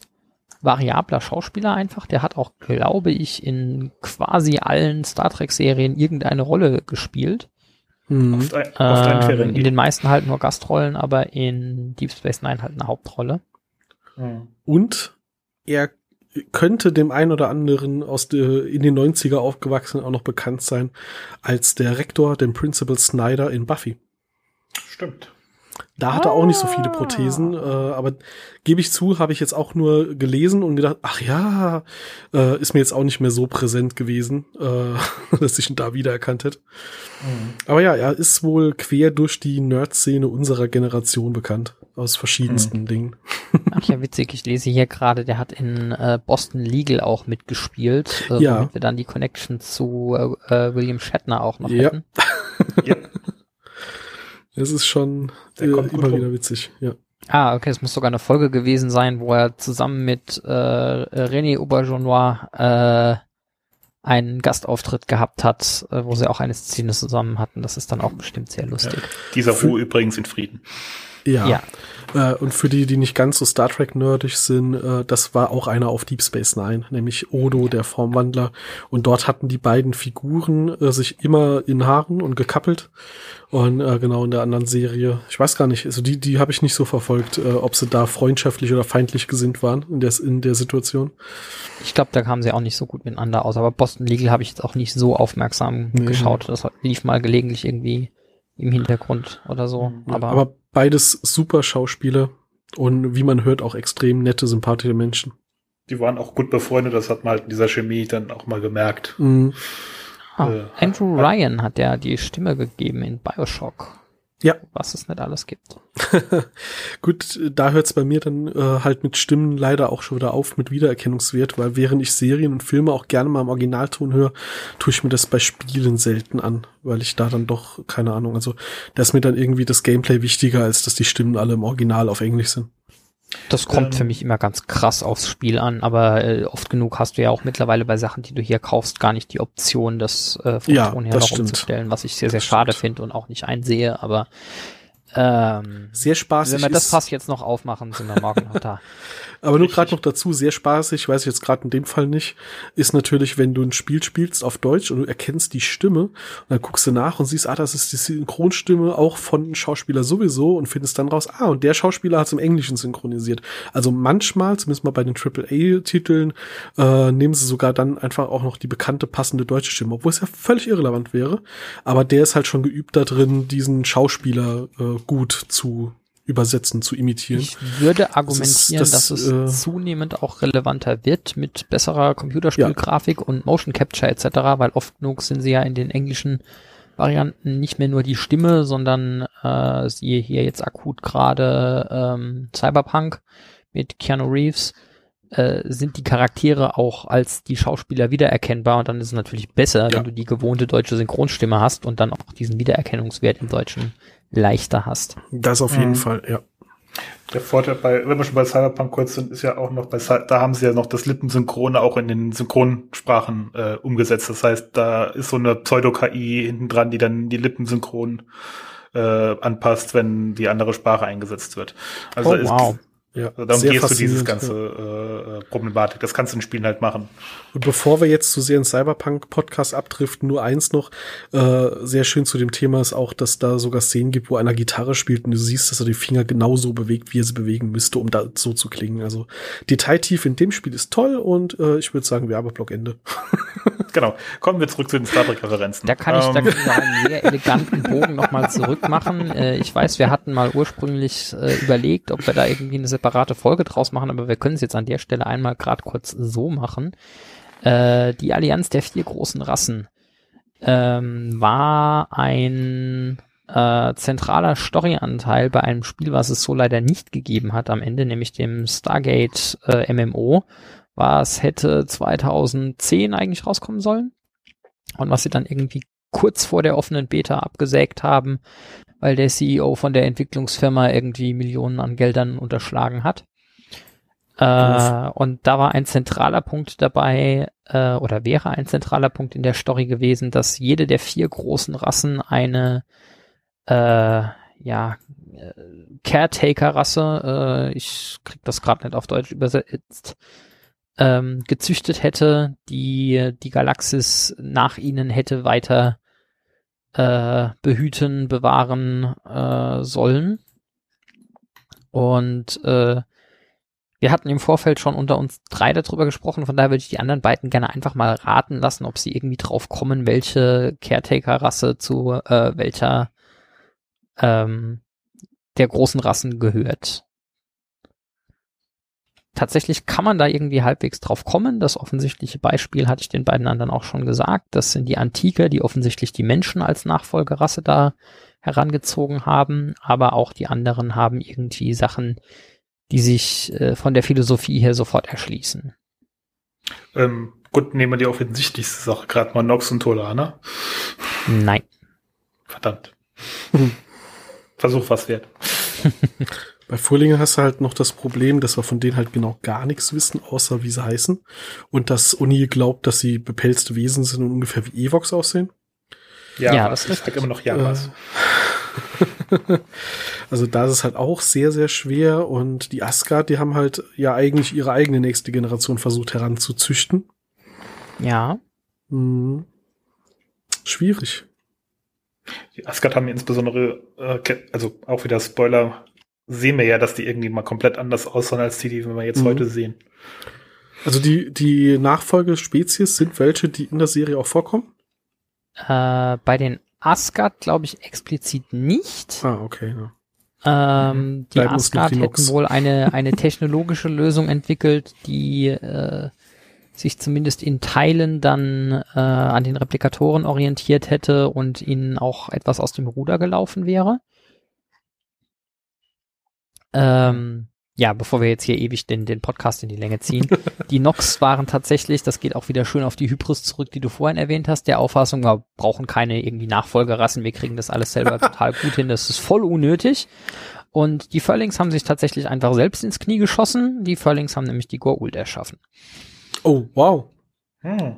variabler Schauspieler einfach. Der hat auch, glaube ich, in quasi allen Star Trek-Serien irgendeine Rolle gespielt. Mhm. Oft ein, oft ähm, in den meisten halt nur Gastrollen, aber in Deep Space Nine halt eine Hauptrolle. Mhm. Und er könnte dem einen oder anderen aus der, in den 90er aufgewachsen auch noch bekannt sein als der Rektor, dem Principal Snyder in Buffy. Stimmt. Da hat er auch nicht so viele Prothesen, ah. äh, aber gebe ich zu, habe ich jetzt auch nur gelesen und gedacht, ach ja, äh, ist mir jetzt auch nicht mehr so präsent gewesen, äh, dass ich ihn da wiedererkannt hätte. Mhm. Aber ja, er ist wohl quer durch die Nerd-Szene unserer Generation bekannt, aus verschiedensten mhm. Dingen. Ach ja, witzig, ich lese hier gerade, der hat in äh, Boston Legal auch mitgespielt, äh, ja. womit wir dann die Connection zu äh, William Shatner auch noch ja. hätten. ja. Es ist schon äh, immer wieder witzig, ja. Ah, okay, es muss sogar eine Folge gewesen sein, wo er zusammen mit äh, René Aubergenois äh, einen Gastauftritt gehabt hat, äh, wo sie auch eine Szene zusammen hatten. Das ist dann auch bestimmt sehr lustig. Ja. Dieser Ruhe übrigens in Frieden. Ja. ja. Äh, und für die, die nicht ganz so Star Trek nerdig sind, äh, das war auch einer auf Deep Space Nine, nämlich Odo, der Formwandler. Und dort hatten die beiden Figuren äh, sich immer in Haaren und gekappelt. Und äh, genau in der anderen Serie, ich weiß gar nicht, also die, die habe ich nicht so verfolgt, äh, ob sie da freundschaftlich oder feindlich gesinnt waren in der, in der Situation. Ich glaube, da kamen sie auch nicht so gut miteinander aus. Aber Boston Legal habe ich jetzt auch nicht so aufmerksam nee. geschaut. Das lief mal gelegentlich irgendwie im Hintergrund oder so. aber, aber beides super Schauspieler und wie man hört auch extrem nette, sympathische Menschen. Die waren auch gut befreundet, das hat man halt in dieser Chemie dann auch mal gemerkt. Mhm. Ah, äh, Andrew Ryan hat ja die Stimme gegeben in Bioshock. Ja. Was es nicht alles gibt. Gut, da hört es bei mir dann äh, halt mit Stimmen leider auch schon wieder auf mit Wiedererkennungswert, weil während ich Serien und Filme auch gerne mal im Originalton höre, tue ich mir das bei Spielen selten an, weil ich da dann doch, keine Ahnung, also da ist mir dann irgendwie das Gameplay wichtiger, als dass die Stimmen alle im Original auf Englisch sind. Das kommt ähm, für mich immer ganz krass aufs Spiel an, aber äh, oft genug hast du ja auch mittlerweile bei Sachen, die du hier kaufst, gar nicht die Option, das äh, vom ja, Ton her noch stimmt. umzustellen, was ich sehr, sehr das schade finde und auch nicht einsehe, aber ähm, sehr spaßig. Wenn wir das Fass jetzt noch aufmachen, sind wir morgen noch da. Aber nur gerade noch dazu, sehr spaßig, weiß ich jetzt gerade in dem Fall nicht, ist natürlich, wenn du ein Spiel spielst auf Deutsch und du erkennst die Stimme und dann guckst du nach und siehst, ah, das ist die Synchronstimme auch von Schauspieler sowieso und findest dann raus, ah, und der Schauspieler hat es im Englischen synchronisiert. Also manchmal, zumindest mal bei den AAA-Titeln, äh, nehmen sie sogar dann einfach auch noch die bekannte passende deutsche Stimme, obwohl es ja völlig irrelevant wäre. Aber der ist halt schon geübt da drin, diesen Schauspieler äh, gut zu übersetzen, zu imitieren. Ich würde argumentieren, das ist, das, dass es äh, zunehmend auch relevanter wird mit besserer Computerspielgrafik ja. und Motion Capture etc., weil oft genug sind sie ja in den englischen Varianten nicht mehr nur die Stimme, sondern äh, siehe hier jetzt akut gerade ähm, Cyberpunk mit Keanu Reeves, äh, sind die Charaktere auch als die Schauspieler wiedererkennbar und dann ist es natürlich besser, ja. wenn du die gewohnte deutsche Synchronstimme hast und dann auch diesen Wiedererkennungswert im Deutschen leichter hast. Das auf jeden mhm. Fall, ja. Der Vorteil bei, wenn wir schon bei Cyberpunk kurz sind, ist ja auch noch bei, da haben sie ja noch das Lippensynchrone auch in den Synchronsprachen äh, umgesetzt. Das heißt, da ist so eine Pseudo-KI hinten dran, die dann die Lippensynchron äh, anpasst, wenn die andere Sprache eingesetzt wird. Also oh, wow. Ja, also darum gehst du dieses ganze ja. äh, Problematik. Das kannst du in Spielen halt machen. Und bevor wir jetzt zu sehr in Cyberpunk-Podcast abdriften, nur eins noch. Äh, sehr schön zu dem Thema ist auch, dass da sogar Szenen gibt, wo einer Gitarre spielt und du siehst, dass er die Finger genauso bewegt, wie er sie bewegen müsste, um da so zu klingen. Also Detailtief in dem Spiel ist toll und äh, ich würde sagen, Werbeblock Ende. genau. Kommen wir zurück zu den Star Trek-Referenzen. Da kann ich, ähm. da kann ich einen sehr eleganten Bogen nochmal zurück machen. Äh, ich weiß, wir hatten mal ursprünglich äh, überlegt, ob wir da irgendwie eine separate Folge draus machen, aber wir können es jetzt an der Stelle einmal gerade kurz so machen. Äh, die Allianz der vier großen Rassen ähm, war ein äh, zentraler Storyanteil bei einem Spiel, was es so leider nicht gegeben hat am Ende, nämlich dem Stargate äh, MMO, was hätte 2010 eigentlich rauskommen sollen und was sie dann irgendwie kurz vor der offenen Beta abgesägt haben, weil der CEO von der Entwicklungsfirma irgendwie Millionen an Geldern unterschlagen hat. Äh, und da war ein zentraler Punkt dabei, äh, oder wäre ein zentraler Punkt in der Story gewesen, dass jede der vier großen Rassen eine äh, ja, äh, Caretaker-Rasse, äh, ich krieg das gerade nicht auf Deutsch übersetzt, ähm, gezüchtet hätte, die die Galaxis nach ihnen hätte weiter äh, behüten, bewahren äh, sollen. Und äh, wir hatten im Vorfeld schon unter uns drei darüber gesprochen, von daher würde ich die anderen beiden gerne einfach mal raten lassen, ob sie irgendwie drauf kommen, welche Caretaker-Rasse zu äh, welcher ähm, der großen Rassen gehört. Tatsächlich kann man da irgendwie halbwegs drauf kommen. Das offensichtliche Beispiel hatte ich den beiden anderen auch schon gesagt. Das sind die Antiker, die offensichtlich die Menschen als Nachfolgerasse da herangezogen haben, aber auch die anderen haben irgendwie Sachen, die sich äh, von der Philosophie her sofort erschließen. Ähm, gut, nehmen wir die offensichtlichste Sache, gerade mal Nox und Tolana. Nein. Verdammt. Versuch was wert. Bei Furlinge hast du halt noch das Problem, dass wir von denen halt genau gar nichts wissen, außer wie sie heißen. Und dass Uni glaubt, dass sie bepelzte Wesen sind und ungefähr wie Evox aussehen. Ja, ja das ist immer noch Jamas. Äh, also da ist es halt auch sehr, sehr schwer. Und die Asgard, die haben halt ja eigentlich ihre eigene nächste Generation versucht heranzuzüchten. Ja. Hm. Schwierig. Die Asgard haben insbesondere, äh, also auch wieder Spoiler, sehen wir ja, dass die irgendwie mal komplett anders aussehen als die, die wir jetzt mhm. heute sehen. Also die, die Nachfolgespezies sind welche, die in der Serie auch vorkommen? Äh, bei den Asgard glaube ich explizit nicht. Ah, okay. Ja. Ähm, die Bleiben Asgard hätten wohl eine, eine technologische Lösung entwickelt, die äh, sich zumindest in Teilen dann äh, an den Replikatoren orientiert hätte und ihnen auch etwas aus dem Ruder gelaufen wäre. Ähm, ja, bevor wir jetzt hier ewig den, den Podcast in die Länge ziehen. Die Nox waren tatsächlich, das geht auch wieder schön auf die Hybris zurück, die du vorhin erwähnt hast, der Auffassung, wir brauchen keine irgendwie Nachfolgerassen, wir kriegen das alles selber total gut hin, das ist voll unnötig. Und die Furlings haben sich tatsächlich einfach selbst ins Knie geschossen. Die Furlings haben nämlich die Gorult erschaffen. Oh, wow. Hm.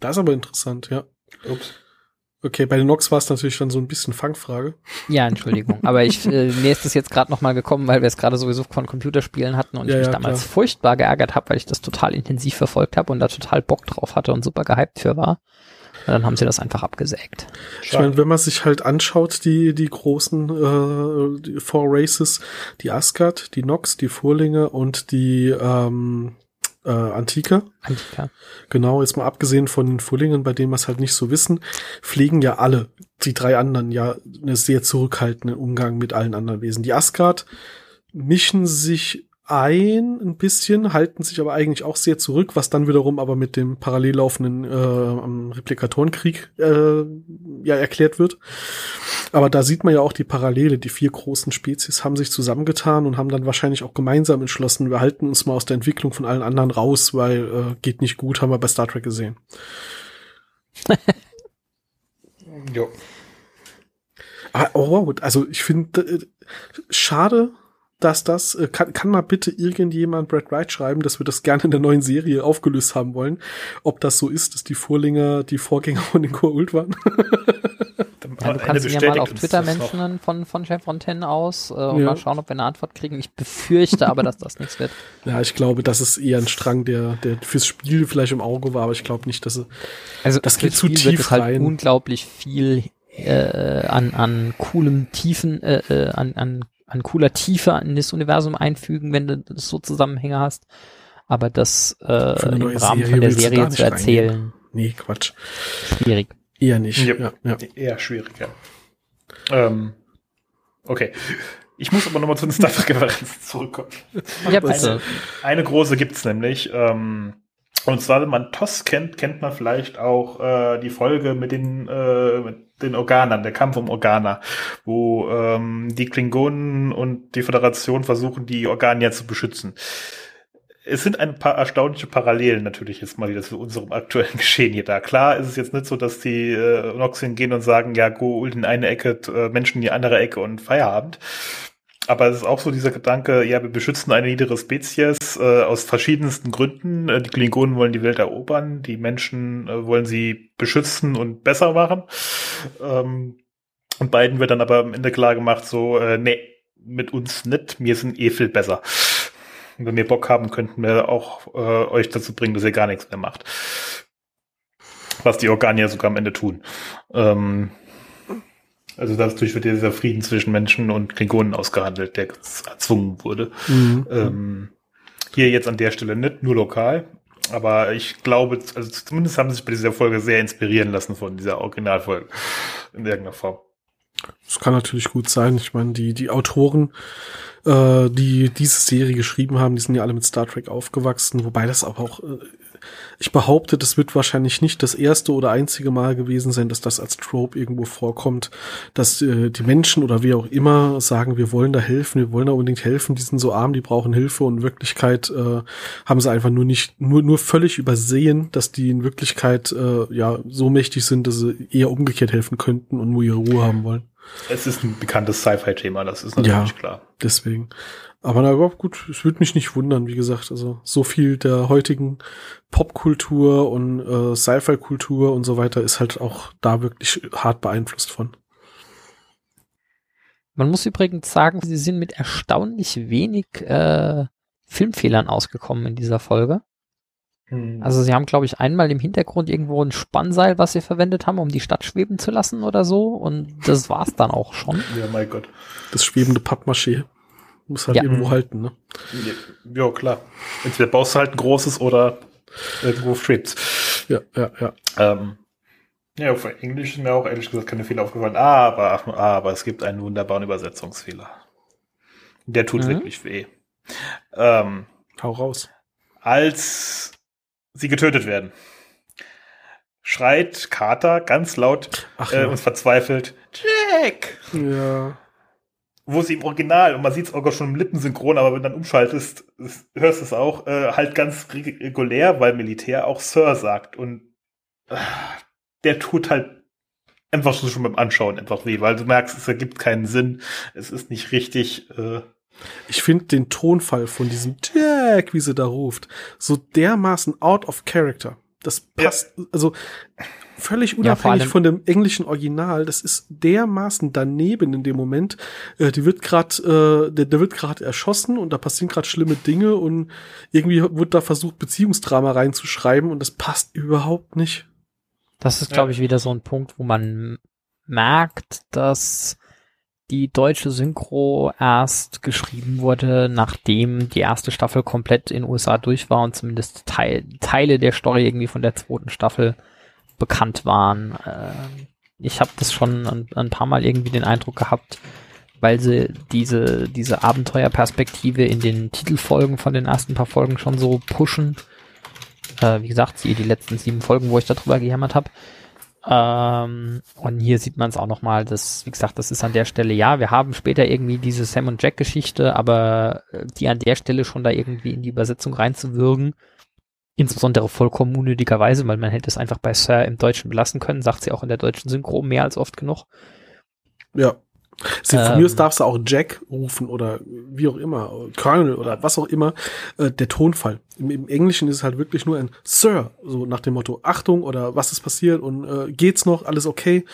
Das ist aber interessant, ja. Ups. Okay, bei den Nox war es natürlich dann so ein bisschen Fangfrage. Ja, Entschuldigung. Aber ich, äh, mir ist das jetzt gerade nochmal gekommen, weil wir es gerade sowieso von Computerspielen hatten und ja, ich mich ja, damals klar. furchtbar geärgert habe, weil ich das total intensiv verfolgt habe und da total Bock drauf hatte und super gehypt für war. Und dann haben sie das einfach abgesägt. Ich meine, wenn man sich halt anschaut, die, die großen äh, die Four Races, die Asgard, die Nox, die Vorlinge und die ähm, äh, Antika. Antika. Genau, jetzt mal abgesehen von den Fullingen, bei denen wir es halt nicht so wissen, pflegen ja alle, die drei anderen, ja, einen sehr zurückhaltenden Umgang mit allen anderen Wesen. Die Asgard mischen sich ein, ein bisschen, halten sich aber eigentlich auch sehr zurück, was dann wiederum aber mit dem parallel laufenden äh, Replikatorenkrieg äh, ja erklärt wird. Aber da sieht man ja auch die Parallele. Die vier großen Spezies haben sich zusammengetan und haben dann wahrscheinlich auch gemeinsam entschlossen, wir halten uns mal aus der Entwicklung von allen anderen raus, weil äh, geht nicht gut, haben wir bei Star Trek gesehen. jo. Aber, oh wow, also ich finde, äh, schade, dass das, äh, kann, kann mal bitte irgendjemand Brad Wright schreiben, dass wir das gerne in der neuen Serie aufgelöst haben wollen. Ob das so ist, dass die Vorlinger die Vorgänger von den Core waren. ja, du kannst ihn ja mal auf Twitter mentionen von, von Chef Fontaine aus äh, und ja. mal schauen, ob wir eine Antwort kriegen. Ich befürchte aber, dass das nichts wird. Ja, ich glaube, das ist eher ein Strang, der, der fürs Spiel vielleicht im Auge war, aber ich glaube nicht, dass er, also das geht zu Spiel tief wird halt rein. Halt unglaublich viel äh, an, an coolem Tiefen, äh, äh, an, an an cooler Tiefe in das Universum einfügen, wenn du das so Zusammenhänge hast. Aber das äh, im Rahmen Serie von der Serie zu erzählen. Reingehen. Nee, Quatsch. Schwierig. Eher nicht. Ja, ja, ja. Eher schwierig, ja. Ähm, okay. Ich muss aber nochmal zu den Star Trek-Referenzen zurückkommen. Ja, bitte. Eine, eine große gibt's nämlich. Ähm, und zwar, wenn man TOS kennt, kennt man vielleicht auch äh, die Folge mit den, äh, mit den Organern, der Kampf um Organer, wo ähm, die Klingonen und die Föderation versuchen, die Organia zu beschützen. es sind ein paar erstaunliche Parallelen natürlich jetzt mal wieder zu unserem aktuellen Geschehen hier da. Klar ist es jetzt nicht so, dass die äh, Nox hingehen und sagen, ja, go in eine Ecke, äh, Menschen in die andere Ecke und Feierabend. Aber es ist auch so dieser Gedanke, ja, wir beschützen eine niedere Spezies äh, aus verschiedensten Gründen. Äh, die Klingonen wollen die Welt erobern, die Menschen äh, wollen sie beschützen und besser machen. Ähm, und beiden wird dann aber am Ende klar gemacht, so, äh, nee, mit uns nicht, wir sind eh viel besser. Und wenn wir Bock haben, könnten wir auch äh, euch dazu bringen, dass ihr gar nichts mehr macht. Was die Organier sogar am Ende tun. Ähm, also dadurch wird dieser Frieden zwischen Menschen und Klingonen ausgehandelt, der erzwungen wurde. Mhm. Ähm, hier jetzt an der Stelle nicht, nur lokal. Aber ich glaube, also zumindest haben sie sich bei dieser Folge sehr inspirieren lassen von dieser Originalfolge in irgendeiner Form. Das kann natürlich gut sein. Ich meine, die, die Autoren, äh, die diese Serie geschrieben haben, die sind ja alle mit Star Trek aufgewachsen, wobei das aber auch, äh, ich behaupte, das wird wahrscheinlich nicht das erste oder einzige Mal gewesen sein, dass das als Trope irgendwo vorkommt, dass äh, die Menschen oder wie auch immer sagen, wir wollen da helfen, wir wollen da unbedingt helfen, die sind so arm, die brauchen Hilfe und in Wirklichkeit äh, haben sie einfach nur nicht, nur, nur völlig übersehen, dass die in Wirklichkeit äh, ja so mächtig sind, dass sie eher umgekehrt helfen könnten und nur ihre Ruhe haben wollen. Es ist ein bekanntes Sci-Fi-Thema, das ist natürlich ja, klar. Deswegen. Aber na überhaupt gut, es würde mich nicht wundern, wie gesagt, also so viel der heutigen Popkultur und äh, Sci-Fi-Kultur und so weiter ist halt auch da wirklich hart beeinflusst von. Man muss übrigens sagen, sie sind mit erstaunlich wenig äh, Filmfehlern ausgekommen in dieser Folge. Hm. Also sie haben, glaube ich, einmal im Hintergrund irgendwo ein Spannseil, was sie verwendet haben, um die Stadt schweben zu lassen oder so. Und das war's dann auch schon. Ja, mein Gott. Das schwebende Pappmaché. Muss halt ja. irgendwo halten, ne? Ja, klar. Entweder baust du halt ein großes oder irgendwo schwebt. Ja, ja, ja. Ähm, ja, auf Englisch ist mir auch ehrlich gesagt keine Fehler aufgefallen. Aber, aber es gibt einen wunderbaren Übersetzungsfehler. Der tut mhm. wirklich weh. Ähm, Hau raus. Als sie getötet werden. Schreit Carter ganz laut Ach, äh, ja. und verzweifelt, Jack! Ja. Wo sie im Original, und man sieht es auch schon im Lippensynchron, aber wenn du dann umschaltest, hörst du es auch, äh, halt ganz regulär, weil Militär auch Sir sagt. Und äh, der tut halt einfach schon beim Anschauen einfach weh, weil du merkst, es ergibt keinen Sinn, es ist nicht richtig. Äh, ich finde den Tonfall von diesem Jack, wie sie da ruft, so dermaßen out of character. Das passt, ja. also völlig unabhängig ja, von dem englischen Original. Das ist dermaßen daneben in dem Moment. Äh, die wird gerade, äh, der, der wird gerade erschossen und da passieren gerade schlimme Dinge und irgendwie wird da versucht Beziehungsdrama reinzuschreiben und das passt überhaupt nicht. Das ist, glaube ich, wieder so ein Punkt, wo man merkt, dass die deutsche Synchro erst geschrieben wurde, nachdem die erste Staffel komplett in USA durch war und zumindest Teil, Teile der Story irgendwie von der zweiten Staffel bekannt waren. Äh, ich habe das schon ein, ein, paar Mal irgendwie den Eindruck gehabt, weil sie diese, diese Abenteuerperspektive in den Titelfolgen von den ersten paar Folgen schon so pushen. Äh, wie gesagt, die letzten sieben Folgen, wo ich darüber gehämmert habe ähm, und hier sieht man es auch nochmal, dass, wie gesagt, das ist an der Stelle, ja, wir haben später irgendwie diese Sam und Jack Geschichte, aber äh, die an der Stelle schon da irgendwie in die Übersetzung reinzuwirken, insbesondere vollkommen unnötigerweise, weil man hätte es einfach bei Sir im Deutschen belassen können, sagt sie auch in der deutschen Synchro mehr als oft genug. Ja. Sie, von ähm, mir aus darfst du auch Jack rufen oder wie auch immer, Colonel oder was auch immer, äh, der Tonfall. Im, Im, Englischen ist es halt wirklich nur ein Sir, so nach dem Motto Achtung oder was ist passiert und äh, geht's noch, alles okay.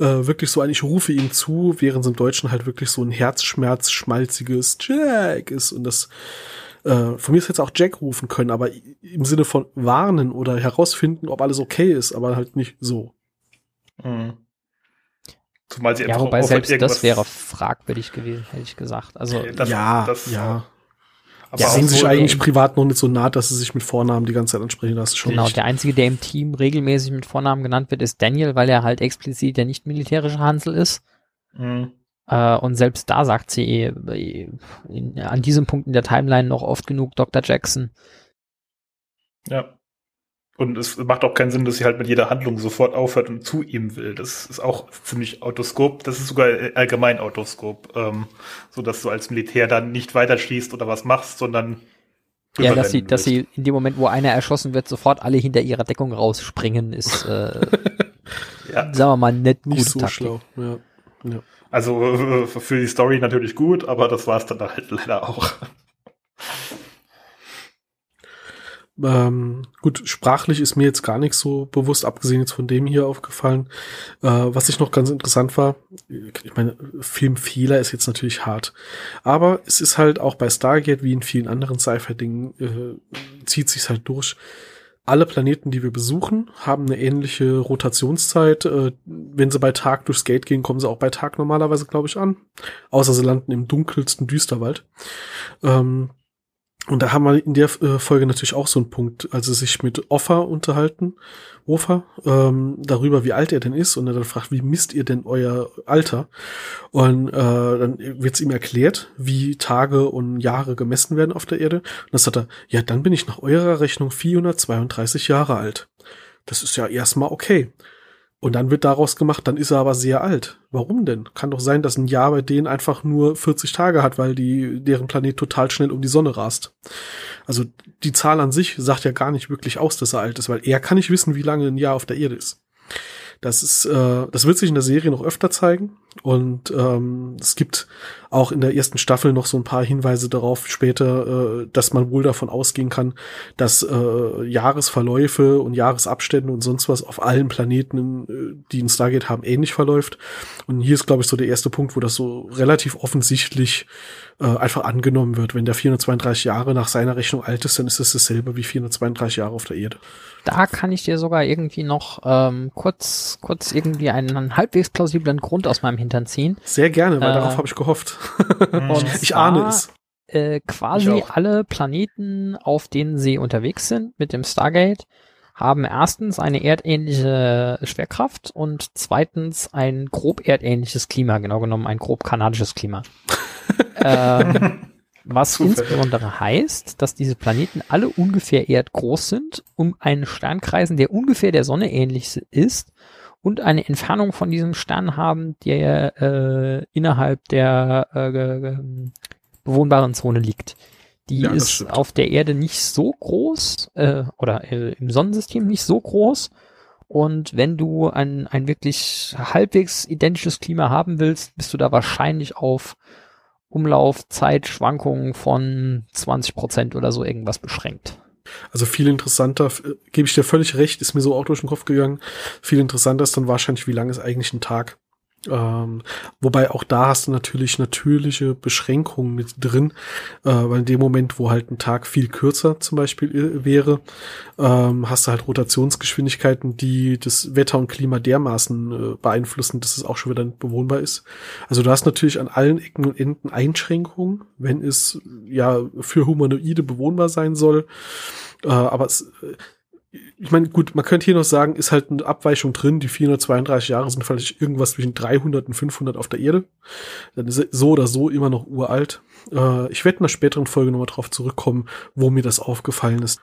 Äh, wirklich so ein Ich rufe ihm zu, während es im Deutschen halt wirklich so ein Herzschmerz, schmalziges Jack ist und das äh, von mir ist jetzt auch Jack rufen können, aber im Sinne von warnen oder herausfinden, ob alles okay ist, aber halt nicht so. Mhm. Zumal sie ja, wobei selbst das wäre fragwürdig gewesen, hätte ich gesagt. Also das, ja, das, ja. Aber ja, sehen sich so eigentlich privat noch nicht so nah, dass sie sich mit Vornamen die ganze Zeit ansprechen. Schon genau, der einzige, der im Team regelmäßig mit Vornamen genannt wird, ist Daniel, weil er halt explizit der nicht militärische Hansel ist. Mhm. Äh, und selbst da sagt sie äh, in, an diesem Punkt in der Timeline noch oft genug Dr. Jackson. Ja. Und es macht auch keinen Sinn, dass sie halt mit jeder Handlung sofort aufhört und zu ihm will. Das ist auch ziemlich autoskop. Das ist sogar allgemein autoskop, ähm, so dass du als Militär dann nicht weiter schließt oder was machst, sondern Ja, dass sie, dass sie in dem Moment, wo einer erschossen wird, sofort alle hinter ihrer Deckung rausspringen, ist, äh, ja. sagen wir mal, nicht nicht so Taktik. schlau. Ja. Ja. Also für die Story natürlich gut, aber das war es dann halt leider auch. Ähm, gut, sprachlich ist mir jetzt gar nichts so bewusst, abgesehen jetzt von dem hier aufgefallen. Äh, was ich noch ganz interessant war, ich meine, Filmfehler ist jetzt natürlich hart. Aber es ist halt auch bei Stargate, wie in vielen anderen Sci-Fi-Dingen, äh, zieht sich halt durch. Alle Planeten, die wir besuchen, haben eine ähnliche Rotationszeit. Äh, wenn sie bei Tag durchs Gate gehen, kommen sie auch bei Tag normalerweise, glaube ich, an. Außer sie landen im dunkelsten Düsterwald. Ähm, und da haben wir in der äh, Folge natürlich auch so einen Punkt, also sich mit Offa unterhalten, Ofa, ähm, darüber, wie alt er denn ist, und er dann fragt, wie misst ihr denn euer Alter? Und äh, dann wird es ihm erklärt, wie Tage und Jahre gemessen werden auf der Erde. Und dann sagt er, ja, dann bin ich nach eurer Rechnung 432 Jahre alt. Das ist ja erstmal okay. Und dann wird daraus gemacht, dann ist er aber sehr alt. Warum denn? Kann doch sein, dass ein Jahr bei denen einfach nur 40 Tage hat, weil die, deren Planet total schnell um die Sonne rast. Also die Zahl an sich sagt ja gar nicht wirklich aus, dass er alt ist, weil er kann nicht wissen, wie lange ein Jahr auf der Erde ist. Das ist, äh, das wird sich in der Serie noch öfter zeigen. Und ähm, es gibt auch in der ersten Staffel noch so ein paar Hinweise darauf später, äh, dass man wohl davon ausgehen kann, dass äh, Jahresverläufe und Jahresabstände und sonst was auf allen Planeten, äh, die in Stargate haben, ähnlich verläuft. Und hier ist, glaube ich, so der erste Punkt, wo das so relativ offensichtlich äh, einfach angenommen wird. Wenn der 432 Jahre nach seiner Rechnung alt ist, dann ist es dasselbe wie 432 Jahre auf der Erde. Da kann ich dir sogar irgendwie noch ähm, kurz, kurz irgendwie einen, einen halbwegs plausiblen Grund aus meinem Hintern ziehen. Sehr gerne, weil äh, darauf habe ich gehofft. und ich ahne es. Äh, quasi alle Planeten, auf denen sie unterwegs sind mit dem Stargate, haben erstens eine erdähnliche Schwerkraft und zweitens ein grob erdähnliches Klima, genau genommen ein grob kanadisches Klima. ähm, was Zufällig. insbesondere heißt, dass diese Planeten alle ungefähr erdgroß sind, um einen Stern kreisen, der ungefähr der Sonne ähnlich ist und eine Entfernung von diesem Stern haben, der äh, innerhalb der äh, bewohnbaren Zone liegt. Die ja, ist auf der Erde nicht so groß äh, oder äh, im Sonnensystem nicht so groß. Und wenn du ein, ein wirklich halbwegs identisches Klima haben willst, bist du da wahrscheinlich auf Umlaufzeitschwankungen von 20 Prozent oder so irgendwas beschränkt. Also viel interessanter, äh, gebe ich dir völlig recht, ist mir so auch durch den Kopf gegangen. Viel interessanter ist dann wahrscheinlich, wie lang ist eigentlich ein Tag. Ähm, wobei auch da hast du natürlich natürliche Beschränkungen mit drin, äh, weil in dem Moment, wo halt ein Tag viel kürzer zum Beispiel äh, wäre, ähm, hast du halt Rotationsgeschwindigkeiten, die das Wetter und Klima dermaßen äh, beeinflussen, dass es auch schon wieder nicht bewohnbar ist. Also du hast natürlich an allen Ecken und Enden Einschränkungen, wenn es ja für Humanoide bewohnbar sein soll. Äh, aber es, äh, ich meine, gut, man könnte hier noch sagen, ist halt eine Abweichung drin. Die 432 Jahre sind vielleicht irgendwas zwischen 300 und 500 auf der Erde. Dann ist so oder so immer noch uralt. Äh, ich werde in einer späteren Folge nochmal drauf zurückkommen, wo mir das aufgefallen ist.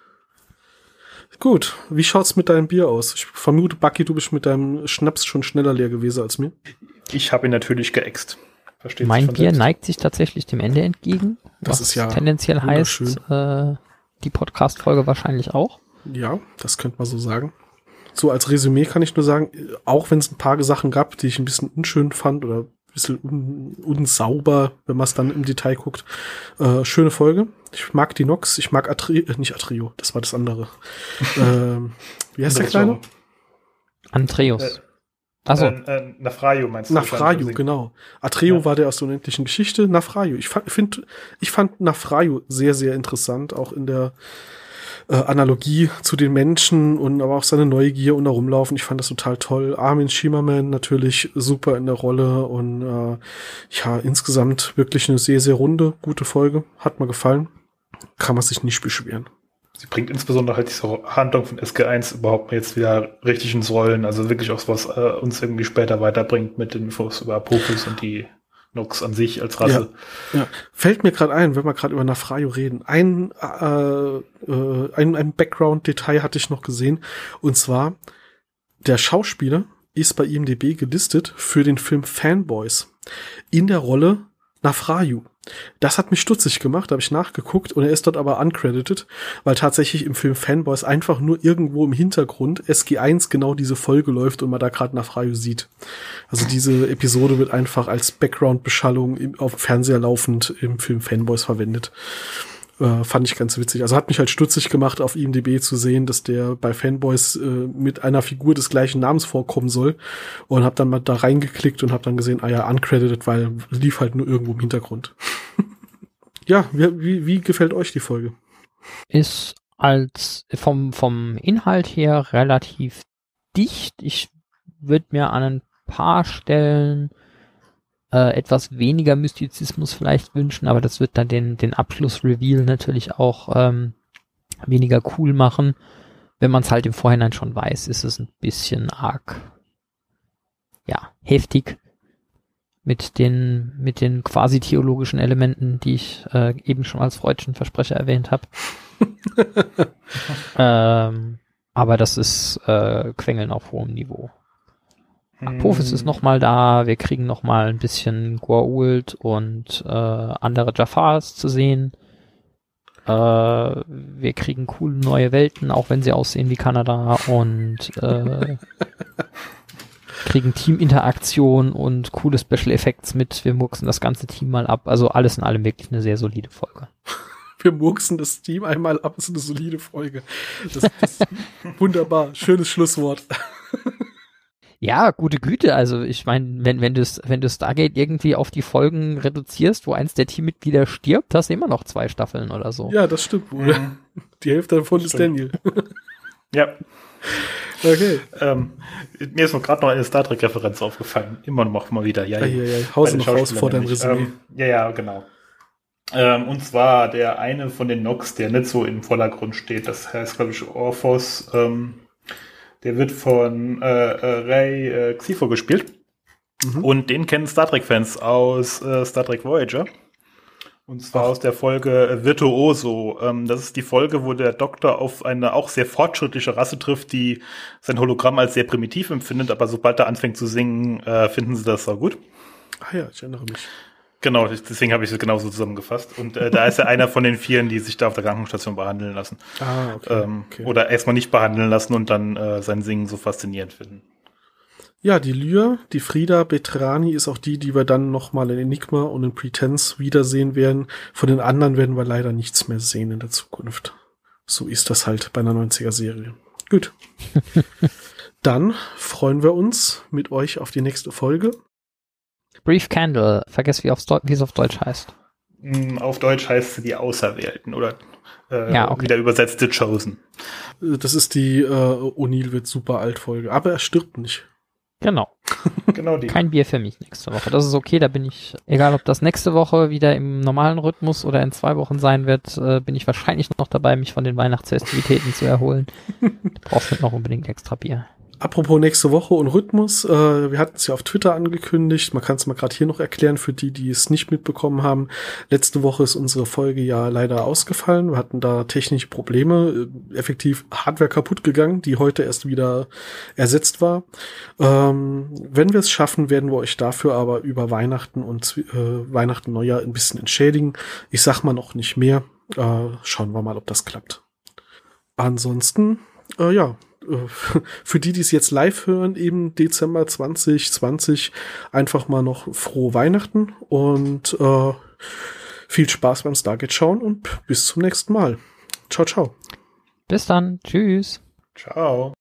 Gut, wie schaut's mit deinem Bier aus? Ich vermute, Bucky, du bist mit deinem Schnaps schon schneller leer gewesen als mir. Ich habe ihn natürlich geäxt. Versteht mein Bier selbst. neigt sich tatsächlich dem Ende entgegen. Das ist ja tendenziell heißt, äh, die Podcast-Folge wahrscheinlich auch. Ja, das könnte man so sagen. So als Resümee kann ich nur sagen, auch wenn es ein paar Sachen gab, die ich ein bisschen unschön fand oder ein bisschen un unsauber, wenn man es dann im Detail guckt, äh, schöne Folge. Ich mag die Nox, ich mag Atrio, äh, nicht Atrio, das war das andere. ähm, wie heißt der Kleine? Antreus. Äh, Achso. Äh, äh, Nafraio meinst du? Nafraio, genau. Atreo ja. war der aus der unendlichen Geschichte. Nafraio. Ich, find, ich fand Nafraio sehr, sehr interessant, auch in der äh, Analogie zu den Menschen und aber auch seine Neugier und da rumlaufen. Ich fand das total toll. Armin Schiemerman natürlich super in der Rolle und äh, ja, insgesamt wirklich eine sehr, sehr runde, gute Folge. Hat mir gefallen. Kann man sich nicht beschweren. Sie bringt insbesondere halt diese Handlung von SG1 überhaupt jetzt wieder richtig ins Rollen. Also wirklich auch was äh, uns irgendwie später weiterbringt mit den Infos über Apophis und die Nox an sich als Rasse. Ja, ja. Fällt mir gerade ein, wenn wir gerade über Nafrayo reden. Ein, äh, äh, ein, ein Background-Detail hatte ich noch gesehen. Und zwar, der Schauspieler ist bei IMDB gelistet für den Film Fanboys. In der Rolle Nafrayu. Das hat mich stutzig gemacht, habe ich nachgeguckt und er ist dort aber uncredited, weil tatsächlich im Film Fanboys einfach nur irgendwo im Hintergrund SG1 genau diese Folge läuft und man da gerade nach Rayo sieht. Also diese Episode wird einfach als Background-Beschallung auf dem Fernseher laufend im Film Fanboys verwendet. Äh, fand ich ganz witzig. Also hat mich halt stutzig gemacht, auf IMDb zu sehen, dass der bei Fanboys äh, mit einer Figur des gleichen Namens vorkommen soll. Und habe dann mal da reingeklickt und habe dann gesehen, ah ja, uncredited, weil lief halt nur irgendwo im Hintergrund. ja, wie, wie, wie gefällt euch die Folge? Ist als vom, vom Inhalt her relativ dicht. Ich würde mir an ein paar Stellen äh, etwas weniger Mystizismus vielleicht wünschen, aber das wird dann den, den Abschluss-Reveal natürlich auch ähm, weniger cool machen. Wenn man es halt im Vorhinein schon weiß, ist es ein bisschen arg, ja, heftig mit den, mit den quasi theologischen Elementen, die ich äh, eben schon als freudschen Versprecher erwähnt habe. ähm, aber das ist äh, Quengeln auf hohem Niveau. Apophis ist nochmal da, wir kriegen nochmal ein bisschen Goa'uld und äh, andere Jafars zu sehen. Äh, wir kriegen coole neue Welten, auch wenn sie aussehen wie Kanada und äh, kriegen Teaminteraktion und coole Special Effects mit. Wir murksen das ganze Team mal ab. Also alles in allem wirklich eine sehr solide Folge. Wir murksen das Team einmal ab, ist eine solide Folge. Das, das wunderbar, schönes Schlusswort. Ja, gute Güte. Also ich meine, wenn, wenn du wenn du Stargate irgendwie auf die Folgen reduzierst, wo eins der Teammitglieder stirbt, hast du immer noch zwei Staffeln oder so. Ja, das stimmt wohl. Mhm. Die Hälfte davon ist Daniel. ja. Okay. Ähm, mir ist noch gerade noch eine Star Trek-Referenz aufgefallen. Immer noch mal wieder. Ja, ja, ja, ja. Haus noch raus vor deinem Resümee. Ähm, ja, ja, genau. Ähm, und zwar der eine von den Nox, der nicht so im Vordergrund steht, das heißt, glaube ich, Orphos, ähm, der wird von äh, äh, Ray äh, Xifo gespielt. Mhm. Und den kennen Star Trek-Fans aus äh, Star Trek Voyager. Und zwar Ach. aus der Folge äh, Virtuoso. Ähm, das ist die Folge, wo der Doktor auf eine auch sehr fortschrittliche Rasse trifft, die sein Hologramm als sehr primitiv empfindet, aber sobald er anfängt zu singen, äh, finden sie das auch gut. Ah ja, ich erinnere mich. Genau, deswegen habe ich es genauso zusammengefasst. Und äh, da ist er einer von den vielen, die sich da auf der Krankenstation behandeln lassen. Ah, okay, ähm, okay. Oder erstmal nicht behandeln lassen und dann äh, sein Singen so faszinierend finden. Ja, die Lyra, die Frida Betrani ist auch die, die wir dann nochmal in Enigma und in Pretense wiedersehen werden. Von den anderen werden wir leider nichts mehr sehen in der Zukunft. So ist das halt bei einer 90er-Serie. Gut. dann freuen wir uns mit euch auf die nächste Folge. Brief Candle, vergiss, wie, wie es auf Deutsch heißt. Mm, auf Deutsch heißt sie die Auserwählten oder äh, ja, okay. wieder übersetzt The Chosen. Das ist die äh, O'Neill wird super alt Folge, aber er stirbt nicht. Genau. genau die. Kein Bier für mich nächste Woche. Das ist okay, da bin ich, egal ob das nächste Woche wieder im normalen Rhythmus oder in zwei Wochen sein wird, äh, bin ich wahrscheinlich noch dabei, mich von den Weihnachtsfestivitäten zu erholen. Du brauchst nicht noch unbedingt extra Bier. Apropos nächste Woche und Rhythmus, äh, wir hatten es ja auf Twitter angekündigt. Man kann es mal gerade hier noch erklären für die, die es nicht mitbekommen haben. Letzte Woche ist unsere Folge ja leider ausgefallen. Wir hatten da technische Probleme, äh, effektiv Hardware kaputt gegangen, die heute erst wieder ersetzt war. Ähm, wenn wir es schaffen, werden wir euch dafür aber über Weihnachten und äh, Weihnachten Neujahr ein bisschen entschädigen. Ich sag mal noch nicht mehr. Äh, schauen wir mal, ob das klappt. Ansonsten, äh, ja, für die, die es jetzt live hören, eben Dezember 2020, einfach mal noch frohe Weihnachten und äh, viel Spaß beim Stargate schauen und bis zum nächsten Mal. Ciao, ciao. Bis dann. Tschüss. Ciao.